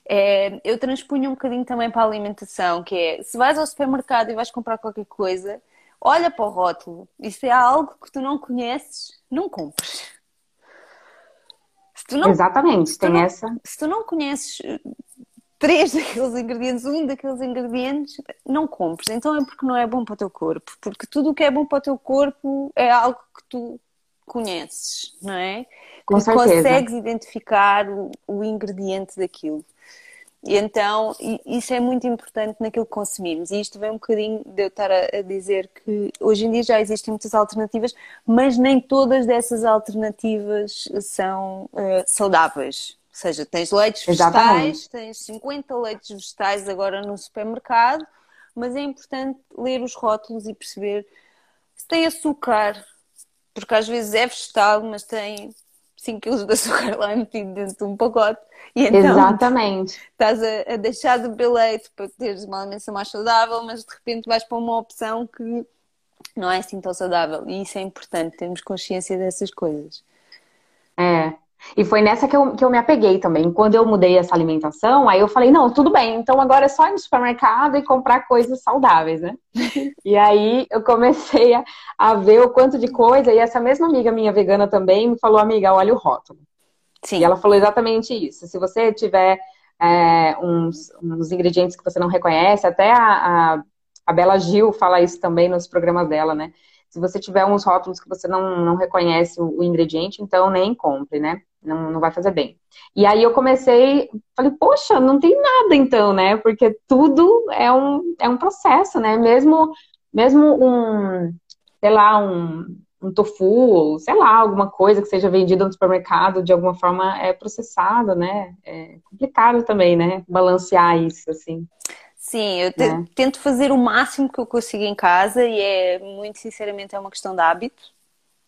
Speaker 3: É, eu transpunho um bocadinho também para a alimentação, que é se vais ao supermercado e vais comprar qualquer coisa, olha para o rótulo. E se é algo que tu não conheces, não compres.
Speaker 2: Não, Exatamente, tem
Speaker 3: não,
Speaker 2: essa.
Speaker 3: Se tu não conheces três daqueles ingredientes, um daqueles ingredientes, não compres. Então é porque não é bom para o teu corpo. Porque tudo o que é bom para o teu corpo é algo que tu conheces, não é?
Speaker 2: Com
Speaker 3: consegues identificar o, o ingrediente daquilo. E então, isso é muito importante naquilo que consumimos. E isto vem um bocadinho de eu estar a, dizer que hoje em dia já existem muitas alternativas, mas nem todas dessas alternativas são uh, saudáveis seja, tens leites vegetais, tens 50 leites vegetais agora no supermercado, mas é importante ler os rótulos e perceber se tem açúcar, porque às vezes é vegetal, mas tem 5 kg de açúcar lá metido dentro de um pacote. E então
Speaker 2: Exatamente.
Speaker 3: estás a, a deixar de beber leite para teres uma alimentação mais saudável, mas de repente vais para uma opção que não é assim tão saudável. E isso é importante, termos consciência dessas coisas.
Speaker 2: É. E foi nessa que eu, que eu me apeguei também. Quando eu mudei essa alimentação, aí eu falei, não, tudo bem, então agora é só ir no supermercado e comprar coisas saudáveis, né? e aí eu comecei a, a ver o quanto de coisa, e essa mesma amiga minha vegana também me falou, amiga, olha o rótulo.
Speaker 3: Sim.
Speaker 2: E ela falou exatamente isso. Se você tiver é, uns, uns, ingredientes que você não reconhece, até a, a, a Bela Gil fala isso também nos programas dela, né? Se você tiver uns rótulos que você não, não reconhece o, o ingrediente, então nem compre, né? Não, não vai fazer bem. E aí eu comecei, falei, poxa, não tem nada então, né? Porque tudo é um, é um processo, né? Mesmo, mesmo um, sei lá, um, um tofu, sei lá, alguma coisa que seja vendida no supermercado, de alguma forma é processado, né? É complicado também, né? Balancear isso, assim.
Speaker 3: Sim, eu né? tento fazer o máximo que eu consigo em casa e é, muito sinceramente, é uma questão de hábito.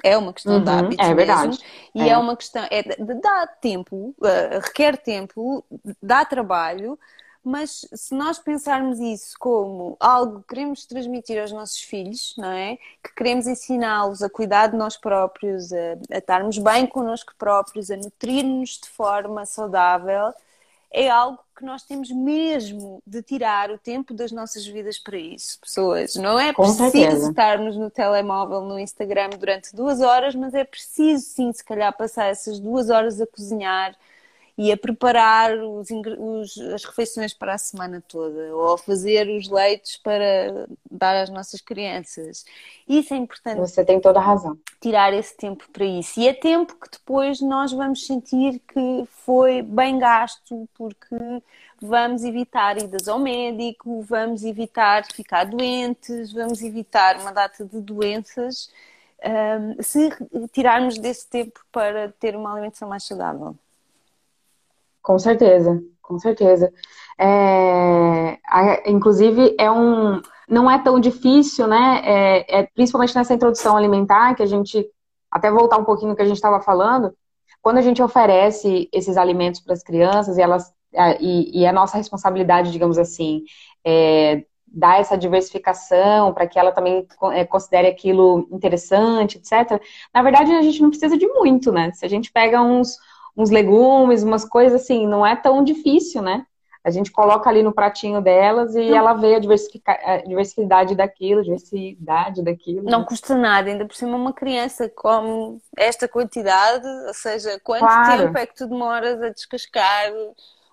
Speaker 3: É uma questão
Speaker 2: uhum,
Speaker 3: de
Speaker 2: é
Speaker 3: mesmo.
Speaker 2: Verdade.
Speaker 3: E é. é uma questão, é, dá tempo, uh, requer tempo, dá trabalho, mas se nós pensarmos isso como algo que queremos transmitir aos nossos filhos, não é? Que queremos ensiná-los a cuidar de nós próprios, a, a estarmos bem connosco próprios, a nutrir-nos de forma saudável, é algo que nós temos mesmo de tirar o tempo das nossas vidas para isso, pessoas. Não é
Speaker 2: Com
Speaker 3: preciso
Speaker 2: certeza.
Speaker 3: estarmos no telemóvel, no Instagram durante duas horas, mas é preciso sim, se calhar, passar essas duas horas a cozinhar e a preparar os, os, as refeições para a semana toda, ou a fazer os leitos para dar às nossas crianças. Isso é importante.
Speaker 2: Você tem toda a razão.
Speaker 3: Tirar esse tempo para isso. E é tempo que depois nós vamos sentir que foi bem gasto, porque vamos evitar idas ao médico, vamos evitar ficar doentes, vamos evitar uma data de doenças. Um, se tirarmos desse tempo para ter uma alimentação mais saudável.
Speaker 2: Com certeza, com certeza. É, inclusive, é um, não é tão difícil, né? É, é, principalmente nessa introdução alimentar, que a gente, até voltar um pouquinho no que a gente estava falando, quando a gente oferece esses alimentos para as crianças e elas e, e é nossa responsabilidade, digamos assim, é, dar essa diversificação para que ela também é, considere aquilo interessante, etc. Na verdade, a gente não precisa de muito, né? Se a gente pega uns uns legumes, umas coisas assim, não é tão difícil, né? A gente coloca ali no pratinho delas e não. ela vê a, a diversidade daquilo, diversidade daquilo.
Speaker 3: Não custa nada, ainda por cima uma criança come esta quantidade, ou seja, quanto
Speaker 2: claro.
Speaker 3: tempo é que tu demoras a descascar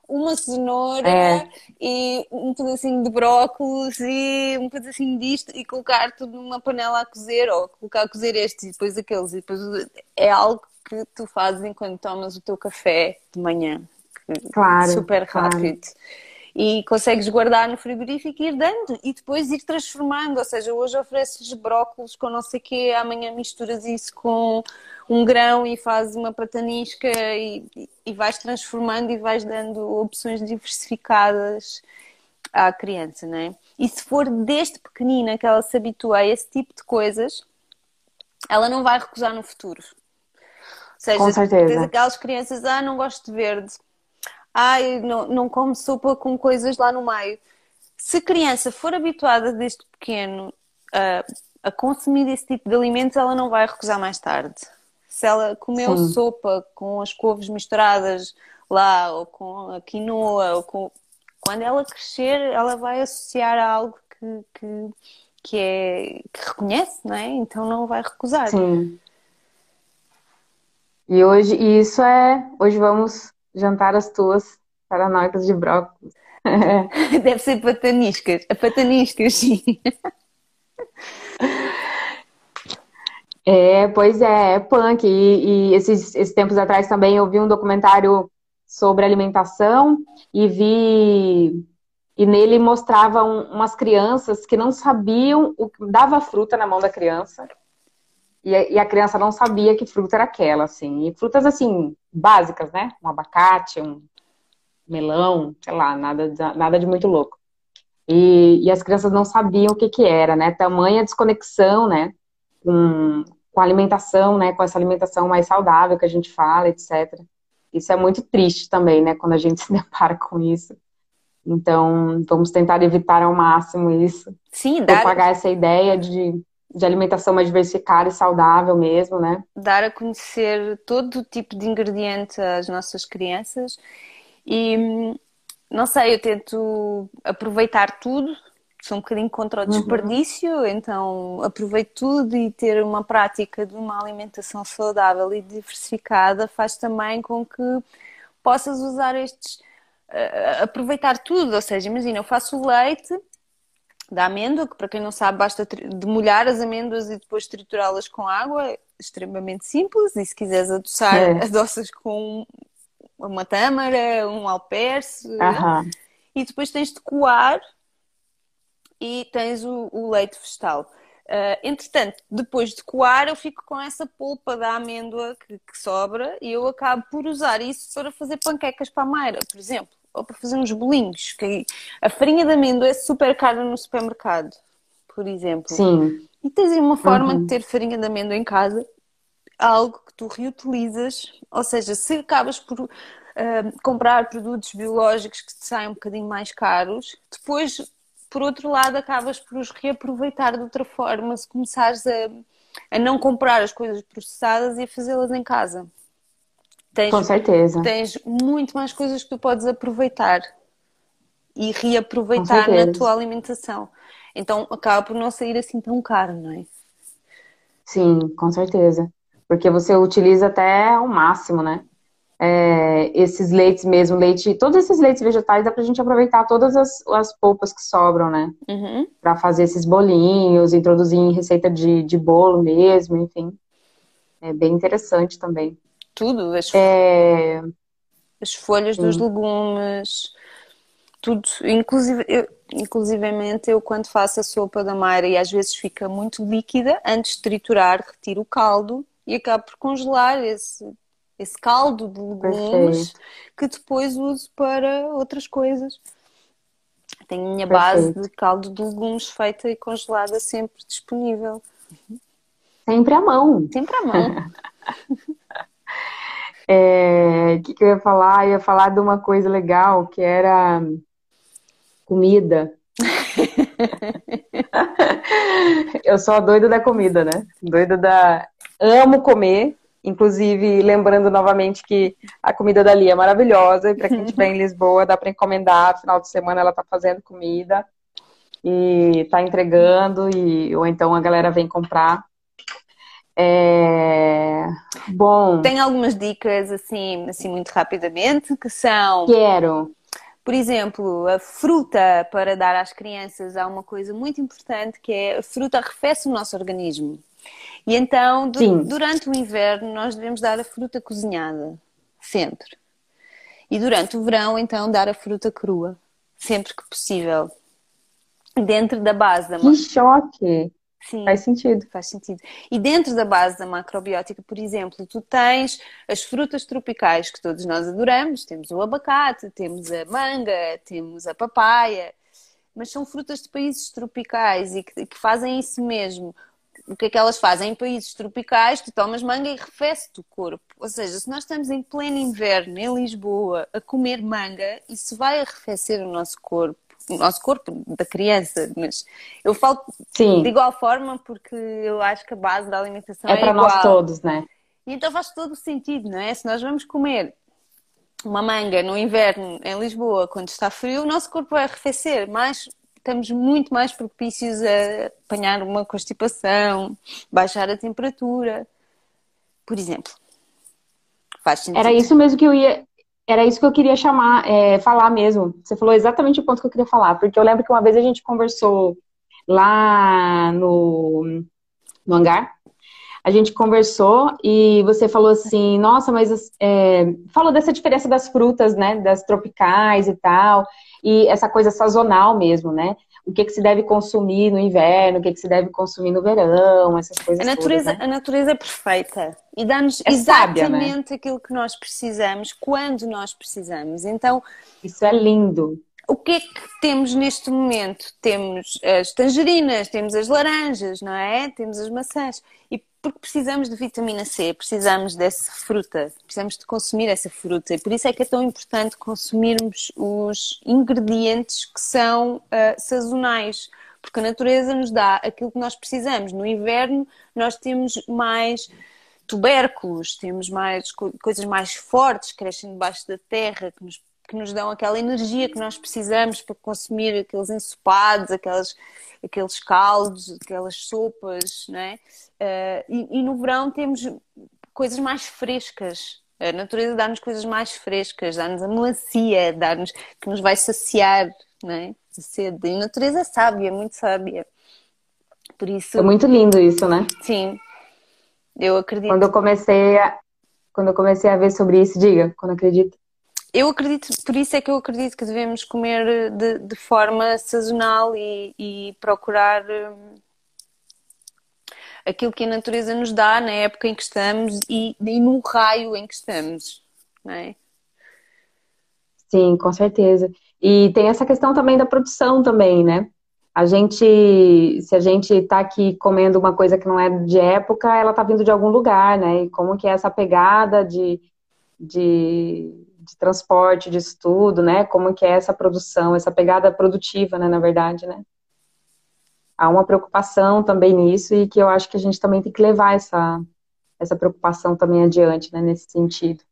Speaker 3: uma cenoura
Speaker 2: é.
Speaker 3: e um pedacinho de brócolis e um pedacinho disto e colocar tudo numa panela a cozer, ou colocar a cozer este e depois aqueles, e depois é algo que tu fazes enquanto tomas o teu café de manhã.
Speaker 2: Claro.
Speaker 3: Super
Speaker 2: Claro.
Speaker 3: rápido. E consegues guardar no frigorífico e ir dando e depois ir transformando. Ou seja, hoje ofereces brócolis com não sei o quê, amanhã misturas isso com um grão e fazes uma patanisca e, e vais transformando e vais dando opções diversificadas à criança, não é? E se for desde pequenina que ela se habitua a esse tipo de coisas, ela não vai recusar no futuro. Seja,
Speaker 2: Com certeza.
Speaker 3: tens aquelas crianças, ah, não gosto de verde, ai, não, não como sopa com coisas lá no meio. Se a criança for habituada desde pequeno a, a consumir esse tipo de alimentos, ela não vai recusar mais tarde. Se ela comeu
Speaker 2: Sim.
Speaker 3: sopa com as couves misturadas lá, ou com a quinoa, ou com... quando ela crescer, ela vai associar a algo que, que, que, é, que reconhece, não é? Então não vai recusar.
Speaker 2: Sim. E hoje, e isso é, hoje vamos jantar as tuas paranoicas de brócolis.
Speaker 3: Deve ser pataniscas. A pataniscas, sim.
Speaker 2: É, pois é, é punk. E, e esses, esses tempos atrás também eu vi um documentário sobre alimentação e vi. E nele mostravam umas crianças que não sabiam o que dava fruta na mão da criança. E a, criança não sabia que fruta era aquela, assim. E frutas, assim, básicas, né? Um abacate, um melão, sei lá, nada, de- nada de muito louco. E, e as crianças não sabiam o que que era, né? Tamanha desconexão, né? Com, com a alimentação, né? Com essa alimentação mais saudável que a gente fala, etc. Isso é muito triste também, né? Quando a gente se depara com isso. Então, vamos tentar evitar ao máximo isso.
Speaker 3: Sim, dar...
Speaker 2: propagar essa ideia de, de alimentação mais diversificada e saudável mesmo, né?
Speaker 3: Dar a conhecer todo tipo de ingrediente às nossas crianças e não sei, eu tento aproveitar tudo, sou um bocadinho contra o uhum. desperdício, uhum. então aproveito tudo e ter uma prática de uma alimentação saudável e diversificada faz também com que possas usar estes uh, aproveitar tudo. Ou seja, imagina, eu faço o leite da amêndoa, que para quem não sabe, basta demolhar as amêndoas e depois triturá-las com água, extremamente simples. E se quiseres adoçar, é. adoças com uma tâmara, um alperce.
Speaker 2: Uhum.
Speaker 3: E depois tens de coar e tens o, o leite vegetal. Uh, entretanto, depois de coar, eu fico com essa polpa da amêndoa que, que, sobra e eu acabo por usar isso para fazer panquecas para a Mayra, por exemplo, ou para fazer uns bolinhos. Que a farinha de amêndoa é super cara no supermercado, por exemplo.
Speaker 2: Sim.
Speaker 3: E tens aí uma forma uhum. de ter farinha de amêndoa em casa, algo que tu reutilizas, ou seja, se acabas por uh, comprar produtos biológicos que te saem um bocadinho mais caros, depois por outro lado, acabas por os reaproveitar de outra forma se começares a, a não comprar as coisas processadas e a fazê-las em casa.
Speaker 2: Tens, Com certeza.
Speaker 3: Tens muito mais coisas que tu podes aproveitar e reaproveitar na tua alimentação. Então acaba por não sair assim tão caro, não é?
Speaker 2: Sim, com certeza. Porque você utiliza até o máximo, né? é, esses leites mesmo, leite, todos esses leites vegetais dá pra gente aproveitar todas as, as polpas que sobram, né?
Speaker 3: Uhum.
Speaker 2: Pra fazer esses bolinhos, introduzir em receita de, de bolo mesmo, enfim. É bem interessante também.
Speaker 3: Tudo, as,
Speaker 2: é...
Speaker 3: as folhas Sim. dos legumes, tudo. Inclusive, eu, inclusivamente eu quando faço a sopa da Mayra e às vezes fica muito líquida, antes de triturar, retiro o caldo e acabo por congelar esse esse caldo de legumes Perfeito. que depois uso para outras coisas. Tenho a minha Perfeito. base de caldo de legumes feita e congelada sempre disponível.
Speaker 2: Sempre à mão.
Speaker 3: Sempre à mão.
Speaker 2: é, o que, que eu ia falar? Eu ia falar de uma coisa legal que era comida. eu sou a doida da comida, né? Doida da. Amo comer, Inclusive, lembrando novamente que a comida dali é maravilhosa. E para quem estiver em Lisboa, dá para encomendar. Final de semana ela está fazendo comida e está entregando, e, ou então a galera vem comprar. É... Bom.
Speaker 3: Tem algumas dicas, assim, assim, muito rapidamente, que são.
Speaker 2: Quero.
Speaker 3: Por exemplo, a fruta para dar às crianças há uma coisa muito importante que é a fruta arrefece o nosso organismo. E então, du durante o inverno, nós devemos dar a fruta cozinhada, sempre. E durante o verão, então, dar a fruta crua, sempre que possível. Dentro da base da.
Speaker 2: Que choque! Sim, faz sentido.
Speaker 3: Faz sentido. E dentro da base da macrobiótica, por exemplo, tu tens as frutas tropicais que todos nós adoramos, temos o abacate, temos a manga, temos a papaya, mas são frutas de países tropicais e que, que fazem isso mesmo o que é que elas fazem? Em países tropicais, tu tomas manga e arrefece-te o corpo. Ou seja, se nós estamos em pleno inverno, em Lisboa, a comer manga, isso vai arrefecer o nosso corpo. O nosso corpo da criança, mas eu falo Sim. de igual forma porque eu acho que a base da alimentação é,
Speaker 2: é para
Speaker 3: igual.
Speaker 2: nós todos, né?
Speaker 3: E então faz todo o sentido, não é? Se nós vamos comer uma manga no inverno em Lisboa, quando está frio, o nosso corpo vai arrefecer, mas estamos muito mais propícios a apanhar uma constipação, baixar a temperatura, por exemplo.
Speaker 2: Faz sentido. Era isso mesmo que eu ia. Era isso que eu queria chamar, é, falar mesmo. Você falou exatamente o ponto que eu queria falar, porque eu lembro que uma vez a gente conversou lá no, no hangar. A gente conversou e você falou assim, nossa, mas é, falou dessa diferença das frutas, né? Das tropicais e tal e essa coisa sazonal mesmo, né? O que, que se deve consumir no inverno, o que, que se deve consumir no verão, essas coisas.
Speaker 3: A natureza,
Speaker 2: todas, né?
Speaker 3: a natureza é perfeita e dá-nos é exatamente sábia, né? aquilo que nós precisamos, quando nós precisamos. Então.
Speaker 2: Isso é lindo.
Speaker 3: O que é que temos neste momento? Temos as tangerinas, temos as laranjas, não é? Temos as maçãs. E porque precisamos de vitamina C, precisamos dessa fruta, precisamos de consumir essa fruta. E por isso é que é tão importante consumirmos os ingredientes que são uh, sazonais, porque a natureza nos dá aquilo que nós precisamos. No inverno, nós temos mais tubérculos, temos mais coisas mais fortes crescem debaixo da terra, que nos, que nos dão aquela energia que nós precisamos para consumir aqueles ensopados, aquelas, aqueles caldos, aquelas sopas, não é? Uh, e, e, no verão temos coisas mais frescas. A natureza dá-nos coisas mais frescas, dá-nos a melancia, dá-nos que nos vai saciar, não é? A sede. E a natureza é sábia, muito sábia. Por isso.
Speaker 2: É muito lindo isso, né?
Speaker 3: Sim, eu acredito.
Speaker 2: Quando eu comecei a, quando eu comecei a ver sobre isso, diga, quando acredito.
Speaker 3: Eu acredito, por isso é que eu acredito que devemos comer de, de forma sazonal e, e procurar hum, aquilo que a natureza nos dá na época em que estamos e, e no raio em que estamos, não é?
Speaker 2: Sim, com certeza. E tem essa questão também da produção também, né? a gente, se a gente está aqui comendo uma coisa que não é de época, ela está vindo de algum lugar, né? E como que é essa pegada de, de, de, transporte, de estudo, né? Como que é essa produção, essa pegada produtiva, né? Na verdade, né? Há uma preocupação também nisso e que eu acho que a gente também tem que levar essa, essa preocupação também adiante, né? Nesse sentido.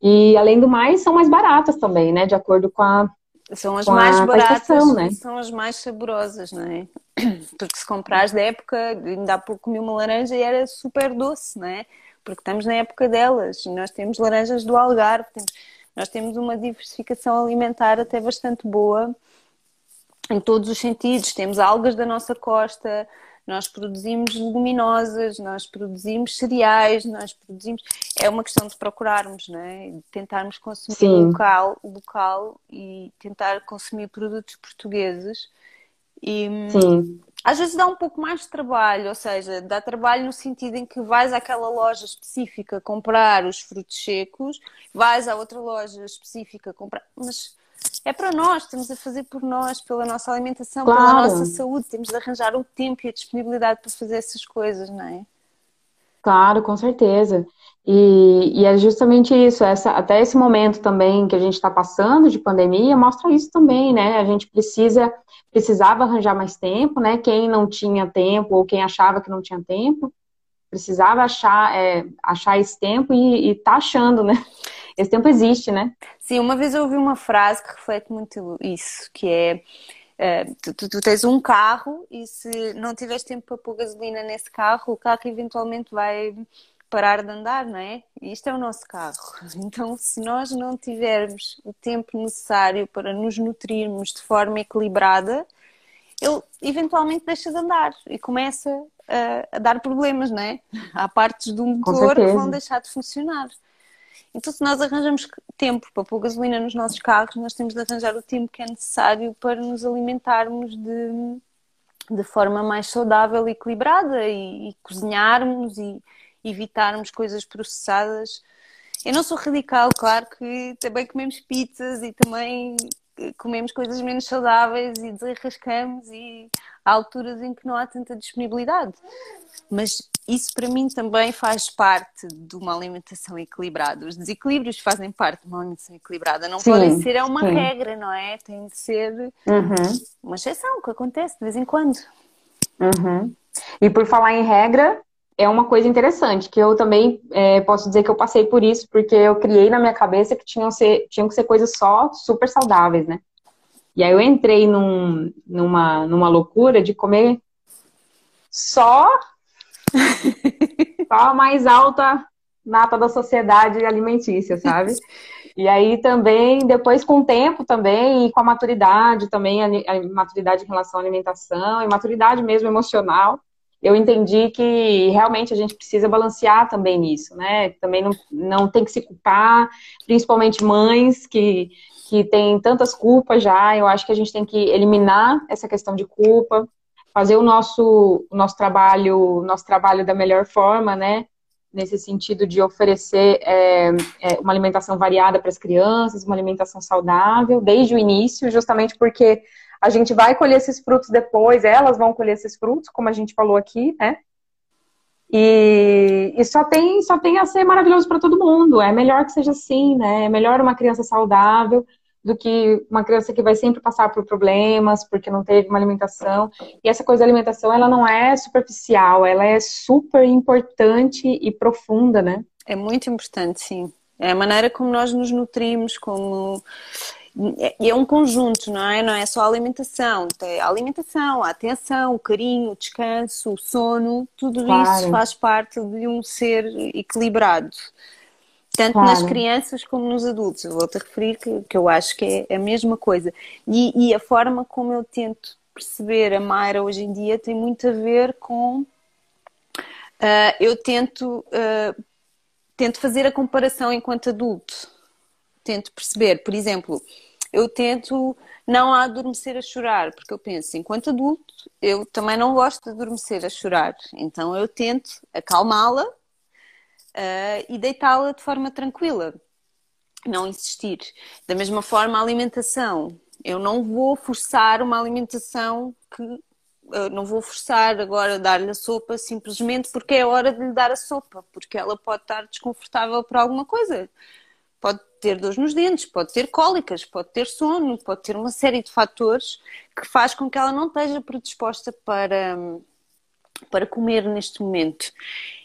Speaker 2: E, além do mais, são mais baratas também, né? De acordo com a
Speaker 3: são as mais baratas né? são as mais saborosas, não é? Porque se comprares da época, ainda há pouco comi uma laranja e era super doce, não é? Porque estamos na época delas e nós temos laranjas do Algarve, temos, nós temos uma diversificação alimentar até bastante boa em todos os sentidos. Temos algas da nossa costa, nós produzimos leguminosas, nós produzimos cereais, nós produzimos. É uma questão de procurarmos, não é? De tentarmos consumir local, local e tentar consumir produtos portugueses. E Sim. às vezes dá um pouco mais de trabalho, ou seja, dá trabalho no sentido em que vais àquela loja específica comprar os frutos secos, vais à outra loja específica comprar, mas é para nós, estamos a fazer por nós, pela nossa alimentação, claro. pela nossa saúde, temos de arranjar o tempo e a disponibilidade para fazer essas coisas, não é?
Speaker 2: Claro, com certeza. E, e é justamente isso, essa, até esse momento também que a gente está passando de pandemia, mostra isso também, né? A gente precisa, precisava arranjar mais tempo, né? Quem não tinha tempo ou quem achava que não tinha tempo, precisava achar, é, achar esse tempo e, e tá achando, né? Esse tempo existe, né?
Speaker 3: Sim, uma vez eu ouvi uma frase que reflete muito isso, que é uh, tu, tu, tu, tens um carro e se não tiveres tempo para pôr gasolina nesse carro, o carro eventualmente vai parar de andar, não é? E isto é o nosso carro. Então, se nós não tivermos o tempo necessário para nos nutrirmos de forma equilibrada, ele eventualmente deixa de andar e começa a, a dar problemas, não é? Há partes do motor que vão deixar de funcionar. Então, se nós arranjamos tempo para pôr gasolina nos nossos carros, nós temos de arranjar o tempo que é necessário para nos alimentarmos de, de forma mais saudável e equilibrada e, e cozinharmos e evitarmos coisas processadas. Eu não sou radical, claro que também comemos pizzas e também comemos coisas menos saudáveis e desenrascamos e há alturas em que não há tanta disponibilidade. Mas isso para mim também faz parte de uma alimentação equilibrada. Os desequilíbrios fazem parte de uma alimentação equilibrada. Não sim, podem ser é uma sim. regra, não é? Tem de ser uhum. uma exceção que acontece de vez em quando.
Speaker 2: Uhum. E por falar em regra, é uma coisa interessante, que eu também é, posso dizer que eu passei por isso, porque eu criei na minha cabeça que tinham, ser, tinham que ser coisas só super saudáveis, né? E aí eu entrei num, numa, numa loucura de comer só, só a mais alta nata da sociedade alimentícia, sabe? E aí também, depois com o tempo também, e com a maturidade também, a, a maturidade em relação à alimentação, e maturidade mesmo emocional, eu entendi que realmente a gente precisa balancear também nisso, né? Também não, não tem que se culpar, principalmente mães que, que têm tantas culpas já. Eu acho que a gente tem que eliminar essa questão de culpa, fazer o nosso, o nosso trabalho, nosso trabalho da melhor forma, né? Nesse sentido de oferecer é, é, uma alimentação variada para as crianças, uma alimentação saudável, desde o início, justamente porque a gente vai colher esses frutos depois, elas vão colher esses frutos, como a gente falou aqui, né? E, e, só tem só tem a ser maravilhoso para todo mundo. É melhor que seja assim, né? É melhor uma criança saudável do que uma criança que vai sempre passar por problemas porque não teve uma alimentação. E essa coisa da alimentação, ela não é superficial, ela é super importante e profunda, né?
Speaker 3: É muito importante, sim. É a maneira como nós nos nutrimos, como é, é um conjunto, não é? Não é só a alimentação. Tem a alimentação, a atenção, o carinho, o descanso, o sono, tudo claro. isso faz parte de um ser equilibrado. Tanto claro. nas crianças como nos adultos. Vou-te referir que, que eu acho que é a mesma coisa. E, e, a forma como eu tento perceber a Mayra hoje em dia tem muito a ver com. Uh, eu tento, uh, tento fazer a comparação enquanto adulto tento perceber, por exemplo, eu tento não adormecer a chorar, porque eu penso, enquanto adulto, eu também não gosto de adormecer a chorar, então eu tento acalmá-la uh, e deitá-la de forma tranquila, não insistir. Da mesma forma, a alimentação, eu não vou forçar uma alimentação que não vou forçar agora dar-lhe a sopa simplesmente porque é hora de lhe dar a sopa, porque ela pode estar desconfortável por alguma coisa. Pode ter dores nos dentes, pode ter cólicas, pode ter sono, pode ter uma série de fatores que faz com que ela não esteja predisposta para, para comer neste momento.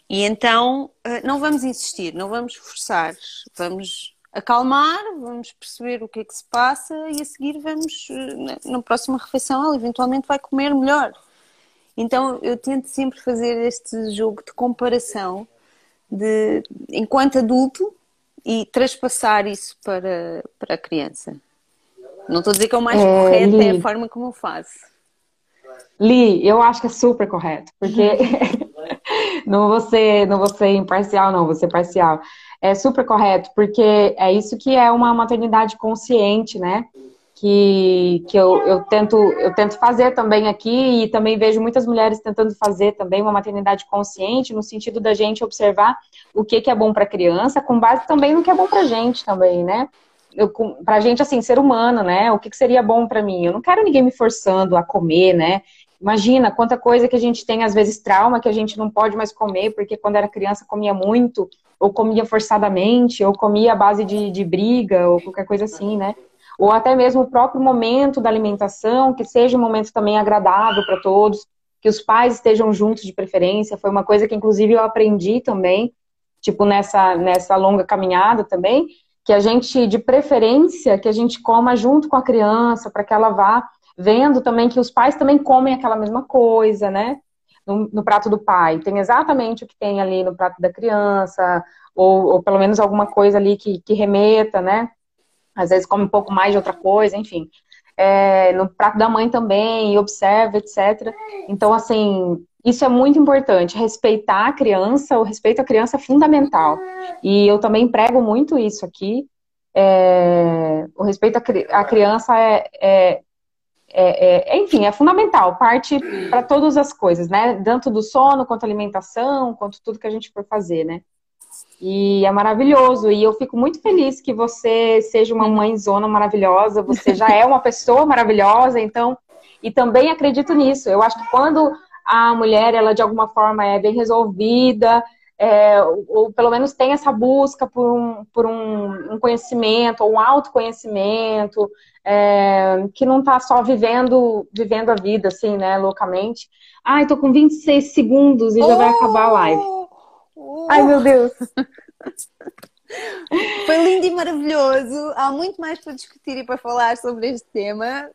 Speaker 3: E então eh, não vamos insistir, não vamos forçar, vamos acalmar, vamos perceber o que é que se passa e a seguir vamos, eh, na próxima refeição, ela eventualmente vai comer melhor. Então eu tento sempre fazer este jogo de comparação de enquanto adulto e traspassar isso para, para a criança. Não estou a dizer que é o mais é, correto, Li, é a forma como eu faço.
Speaker 2: Li, eu acho que é super correto, porque não vou ser, não vou ser imparcial, não, vou ser parcial. É super correto, porque é isso que é uma maternidade consciente, né? Que, que eu, eu, tento, eu tento fazer também aqui e também vejo muitas mulheres tentando fazer também uma maternidade consciente, no sentido da gente observar o que, que é bom para a criança, com base também no que é bom para a gente também, né? Para a gente, assim, ser humano, né? O que, que seria bom para mim? Eu não quero ninguém me forçando a comer, né? Imagina quanta coisa que a gente tem, às vezes, trauma, que a gente não pode mais comer, porque quando era criança comia muito, ou comia forçadamente, ou comia à base de, de briga, ou qualquer coisa assim, né? Ou até mesmo o próprio momento da alimentação, que seja um momento também agradável para todos, que os pais estejam juntos de preferência, foi uma coisa que inclusive eu aprendi também, tipo nessa, nessa longa caminhada também, que a gente, de preferência, que a gente coma junto com a criança, para que ela vá vendo também que os pais também comem aquela mesma coisa, né? No, no, prato do pai. Tem exatamente o que tem ali no prato da criança, ou, ou pelo menos alguma coisa ali que, que remeta, né? Às vezes come um pouco mais de outra coisa, enfim. É, no prato da mãe também, observa, etc. Então, assim, isso é muito importante. Respeitar a criança, o respeito à criança é fundamental. E eu também prego muito isso aqui. É, o respeito à criança é, é, é, é, enfim, é fundamental, parte para todas as coisas, né? Tanto do sono, quanto alimentação, quanto tudo que a gente for fazer, né? E é maravilhoso. E eu fico muito feliz que você seja uma mãezona maravilhosa. Você já é uma pessoa maravilhosa, então. E também acredito nisso. Eu acho que quando a mulher, ela de alguma forma é bem resolvida, é, ou pelo menos tem essa busca por um, por um, um conhecimento, ou um autoconhecimento, é, que não está só vivendo, vivendo a vida, assim, né, loucamente. Ai, tô com 26 segundos e já vai acabar a live. Ai, meu Deus!
Speaker 3: Foi lindo e maravilhoso. Há muito mais para discutir e para falar sobre este tema.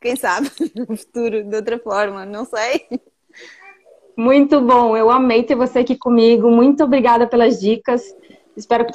Speaker 3: Quem sabe no futuro, de outra forma, não sei.
Speaker 2: Muito bom, eu amei ter você aqui comigo. Muito obrigada pelas dicas. Espero que